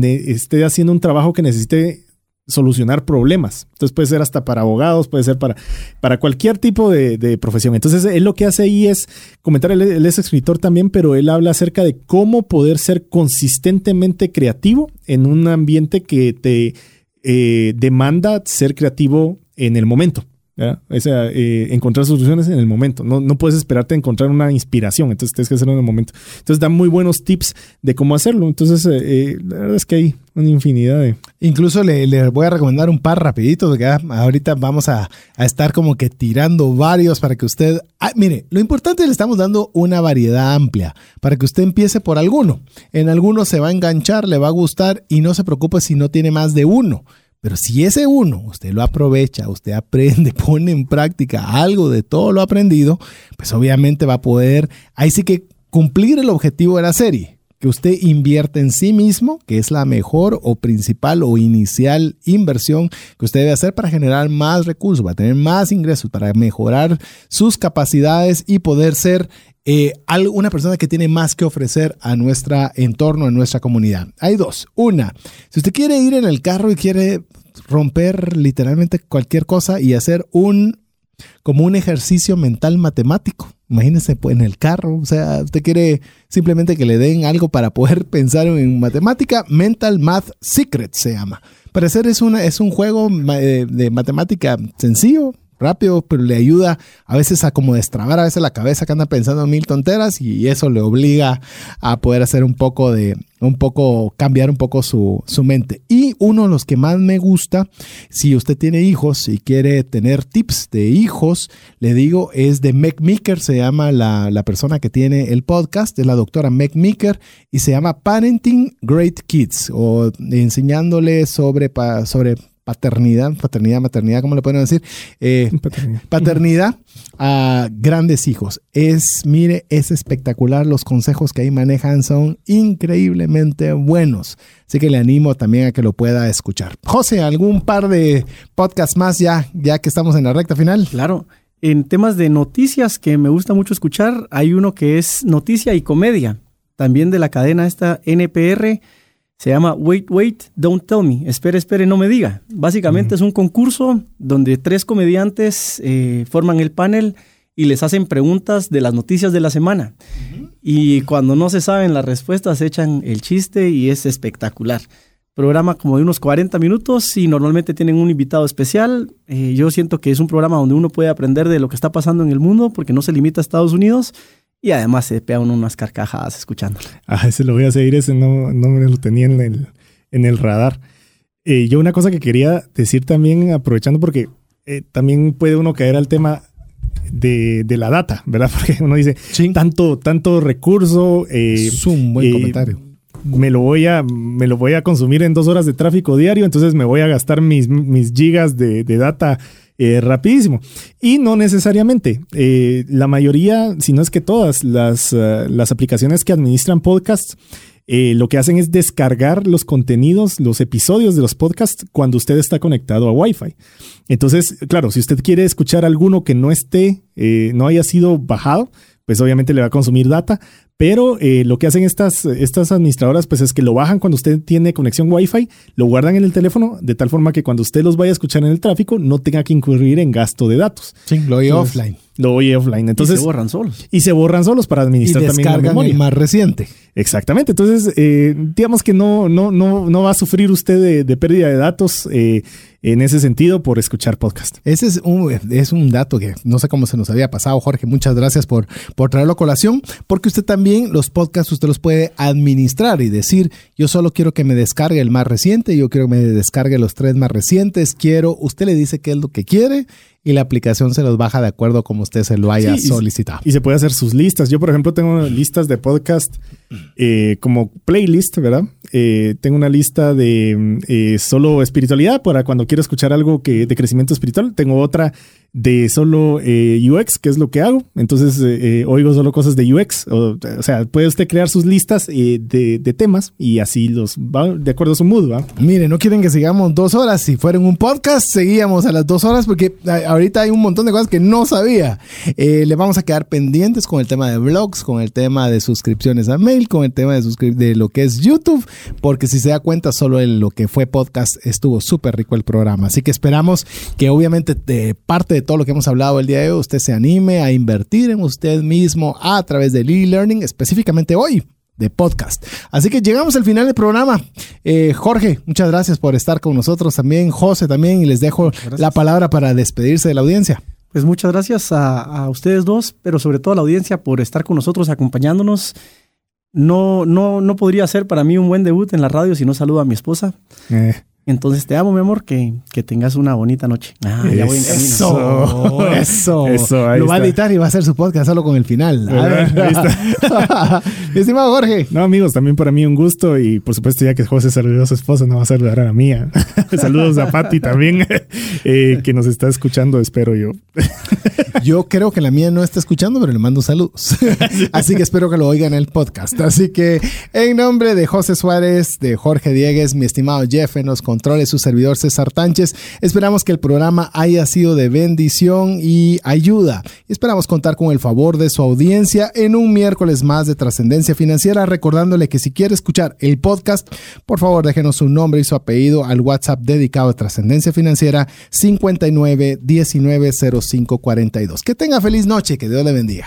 esté haciendo un trabajo que necesite solucionar problemas. Entonces puede ser hasta para abogados, puede ser para, para cualquier tipo de, profesión. Entonces él lo que hace ahí es comentar, él, es escritor también, pero él habla acerca de cómo poder ser consistentemente creativo en un ambiente que te eh, demanda ser creativo en el momento. O sea, eh, encontrar soluciones en el momento. No, no puedes esperarte a encontrar una inspiración, entonces tienes que hacerlo en el momento. Entonces da muy buenos tips de cómo hacerlo. Entonces, eh, eh, la verdad es que hay una infinidad de... Incluso le, voy a recomendar un par rapidito, porque ahorita vamos a, estar como que tirando varios para que usted... Ah, mire, lo importante es que le estamos dando una variedad amplia, para que usted empiece por alguno. En alguno se va a enganchar, le va a gustar y no se preocupe si no tiene más de uno. Pero si ese uno usted lo aprovecha, usted aprende, pone en práctica algo de todo lo aprendido, pues obviamente va a poder, ahí sí que cumplir el objetivo de la serie, que usted invierte en sí mismo, que es la mejor o principal o inicial inversión que usted debe hacer para generar más recursos, para tener más ingresos, para mejorar sus capacidades y poder ser eh, una persona que tiene más que ofrecer a nuestro entorno, a nuestra comunidad. Hay dos. Una, si usted quiere ir en el carro y quiere romper literalmente cualquier cosa y hacer un como un ejercicio mental matemático. Imagínese pues, en el carro, o sea, usted quiere simplemente que le den algo para poder pensar en matemática, Mental Math Secret se llama. Parecer es, una, es un juego eh, de matemática sencillo, rápido, pero le ayuda a veces a como destrabar a veces la cabeza que anda pensando en mil tonteras y eso le obliga a poder hacer un poco de, un poco, cambiar un poco su, su mente. Y uno de los que más me gusta, si usted tiene hijos y quiere tener tips de hijos, le digo, es de Meg Meeker, se llama la, la persona que tiene el podcast, es la doctora Meg Meeker y se llama Parenting Great Kids o enseñándole sobre, sobre paternidad, paternidad, maternidad, ¿cómo le pueden decir? Eh, Paternidad. paternidad a grandes hijos. Es, mire, es espectacular. Los consejos que ahí manejan son increíblemente buenos. Así que le animo también a que lo pueda escuchar. José, ¿algún par de podcasts más ya, ya que estamos en la recta final? Claro. En temas de noticias que me gusta mucho escuchar, hay uno que es noticia y comedia, también de la cadena esta NPR. Se llama Wait, Wait, Don't Tell Me. Espere, espere, no me diga. Básicamente es un concurso donde tres comediantes eh, forman el panel y les hacen preguntas de las noticias de la semana. Y cuando no se saben las respuestas, echan el chiste y es espectacular. Programa como de unos 40 minutos y normalmente tienen un invitado especial. Eh, yo siento que es un programa donde uno puede aprender de lo que está pasando en el mundo porque no se limita a Estados Unidos y además se pegan unas carcajadas escuchando. Ah, ese lo voy a seguir, ese no, no me lo tenía en el, en el radar. Eh, yo una cosa que quería decir también, aprovechando porque eh, también puede uno caer al tema de, de la data, ¿verdad? Porque uno dice, Sí. tanto, tanto recurso. eh, es un buen eh, comentario. me lo voy a me lo voy a consumir en dos horas de tráfico diario, entonces me voy a gastar mis, mis gigas de, de data eh, rapidísimo. Y no necesariamente. Eh, la mayoría, si no es que todas, las, eh, las aplicaciones que administran podcasts lo que hacen es descargar los contenidos, los episodios de los podcasts cuando usted está conectado a Wi-Fi. Entonces, claro, si usted quiere escuchar alguno que no esté, no haya sido bajado, pues obviamente le va a consumir data, pero eh, lo que hacen estas, estas administradoras, pues es que lo bajan cuando usted tiene conexión Wi-Fi, lo guardan en el teléfono, de tal forma que cuando usted los vaya a escuchar en el tráfico, no tenga que incurrir en gasto de datos. Sí, lo oí offline. Lo oye offline. Entonces, y se borran solos. y se borran solos para Y administrar también la memoria. el más reciente. Exactamente. Entonces, eh, digamos que no, no, no, no va a sufrir usted de, de pérdida de datos eh, en ese sentido por escuchar podcast. Ese es un, es un dato que no sé cómo se nos había pasado, Jorge. Muchas gracias por, por traerlo a colación, porque usted también los podcasts usted los puede administrar y decir, yo solo quiero que me descargue el más reciente, yo quiero que me descargue los tres más recientes, quiero, usted le dice qué es lo que quiere y la aplicación se los baja de acuerdo como usted se lo haya Sí, y- solicitado. Y se puede hacer sus listas. Yo, por ejemplo, tengo listas de podcast eh, como playlist, ¿verdad? Eh, tengo una lista de eh, solo espiritualidad para cuando quiero escuchar algo que, de crecimiento espiritual. Tengo otra de solo UX, que es lo que hago. Entonces, oigo solo cosas de UX. O, sea, puede usted crear sus listas de, temas y así los va de acuerdo a su mood, ¿va? Mire, no quieren que sigamos dos horas. Si fuera un podcast, seguíamos a las dos horas porque ahorita hay un montón de cosas que no sabía. Le vamos a quedar pendientes con el tema de blogs, con el tema de suscripciones a mail, con el tema de, suscri- de lo que es YouTube, porque si se da cuenta, solo en lo que fue podcast estuvo súper rico el programa. Así que esperamos que obviamente de parte de todo lo que hemos hablado el día de hoy, usted se anime a invertir en usted mismo a través del e-learning, específicamente hoy de podcast. Así que llegamos al final del programa. Eh, Jorge, muchas gracias por estar con nosotros también. José también. Y les dejo la palabra para despedirse de la audiencia. Pues muchas gracias a, a ustedes dos, pero sobre todo a la audiencia por estar con nosotros, acompañándonos. No, no, no podría ser para mí un buen debut en la radio si no saludo a mi esposa. Eh, Entonces te amo, mi amor, que, que tengas una bonita noche. Ah, ya voy en camino. Eso, eso. Eso, ahí Lo va a editar y va a hacer su podcast solo con el final. A ver. Ahí está. Mi estimado Jorge. No, amigos, también para mí un gusto y por supuesto ya que José saludó a su esposa, no va a saludar a la mía. Saludos a Patti también, eh, que nos está escuchando, espero yo. Yo creo que la mía no está escuchando, pero le mando saludos. Así que espero que lo oigan en el podcast. Así que en nombre de José Suárez, de Jorge Diegues, mi estimado Jeff en los controles, su servidor César Tánchez, esperamos que el programa haya sido de bendición y ayuda. Esperamos contar con el favor de su audiencia en un miércoles más de trascendencia financiera, recordándole que si quiere escuchar el podcast, por favor déjenos su nombre y su apellido al WhatsApp dedicado a trascendencia financiera 59 19 05 42. Que tenga feliz noche, que Dios le bendiga.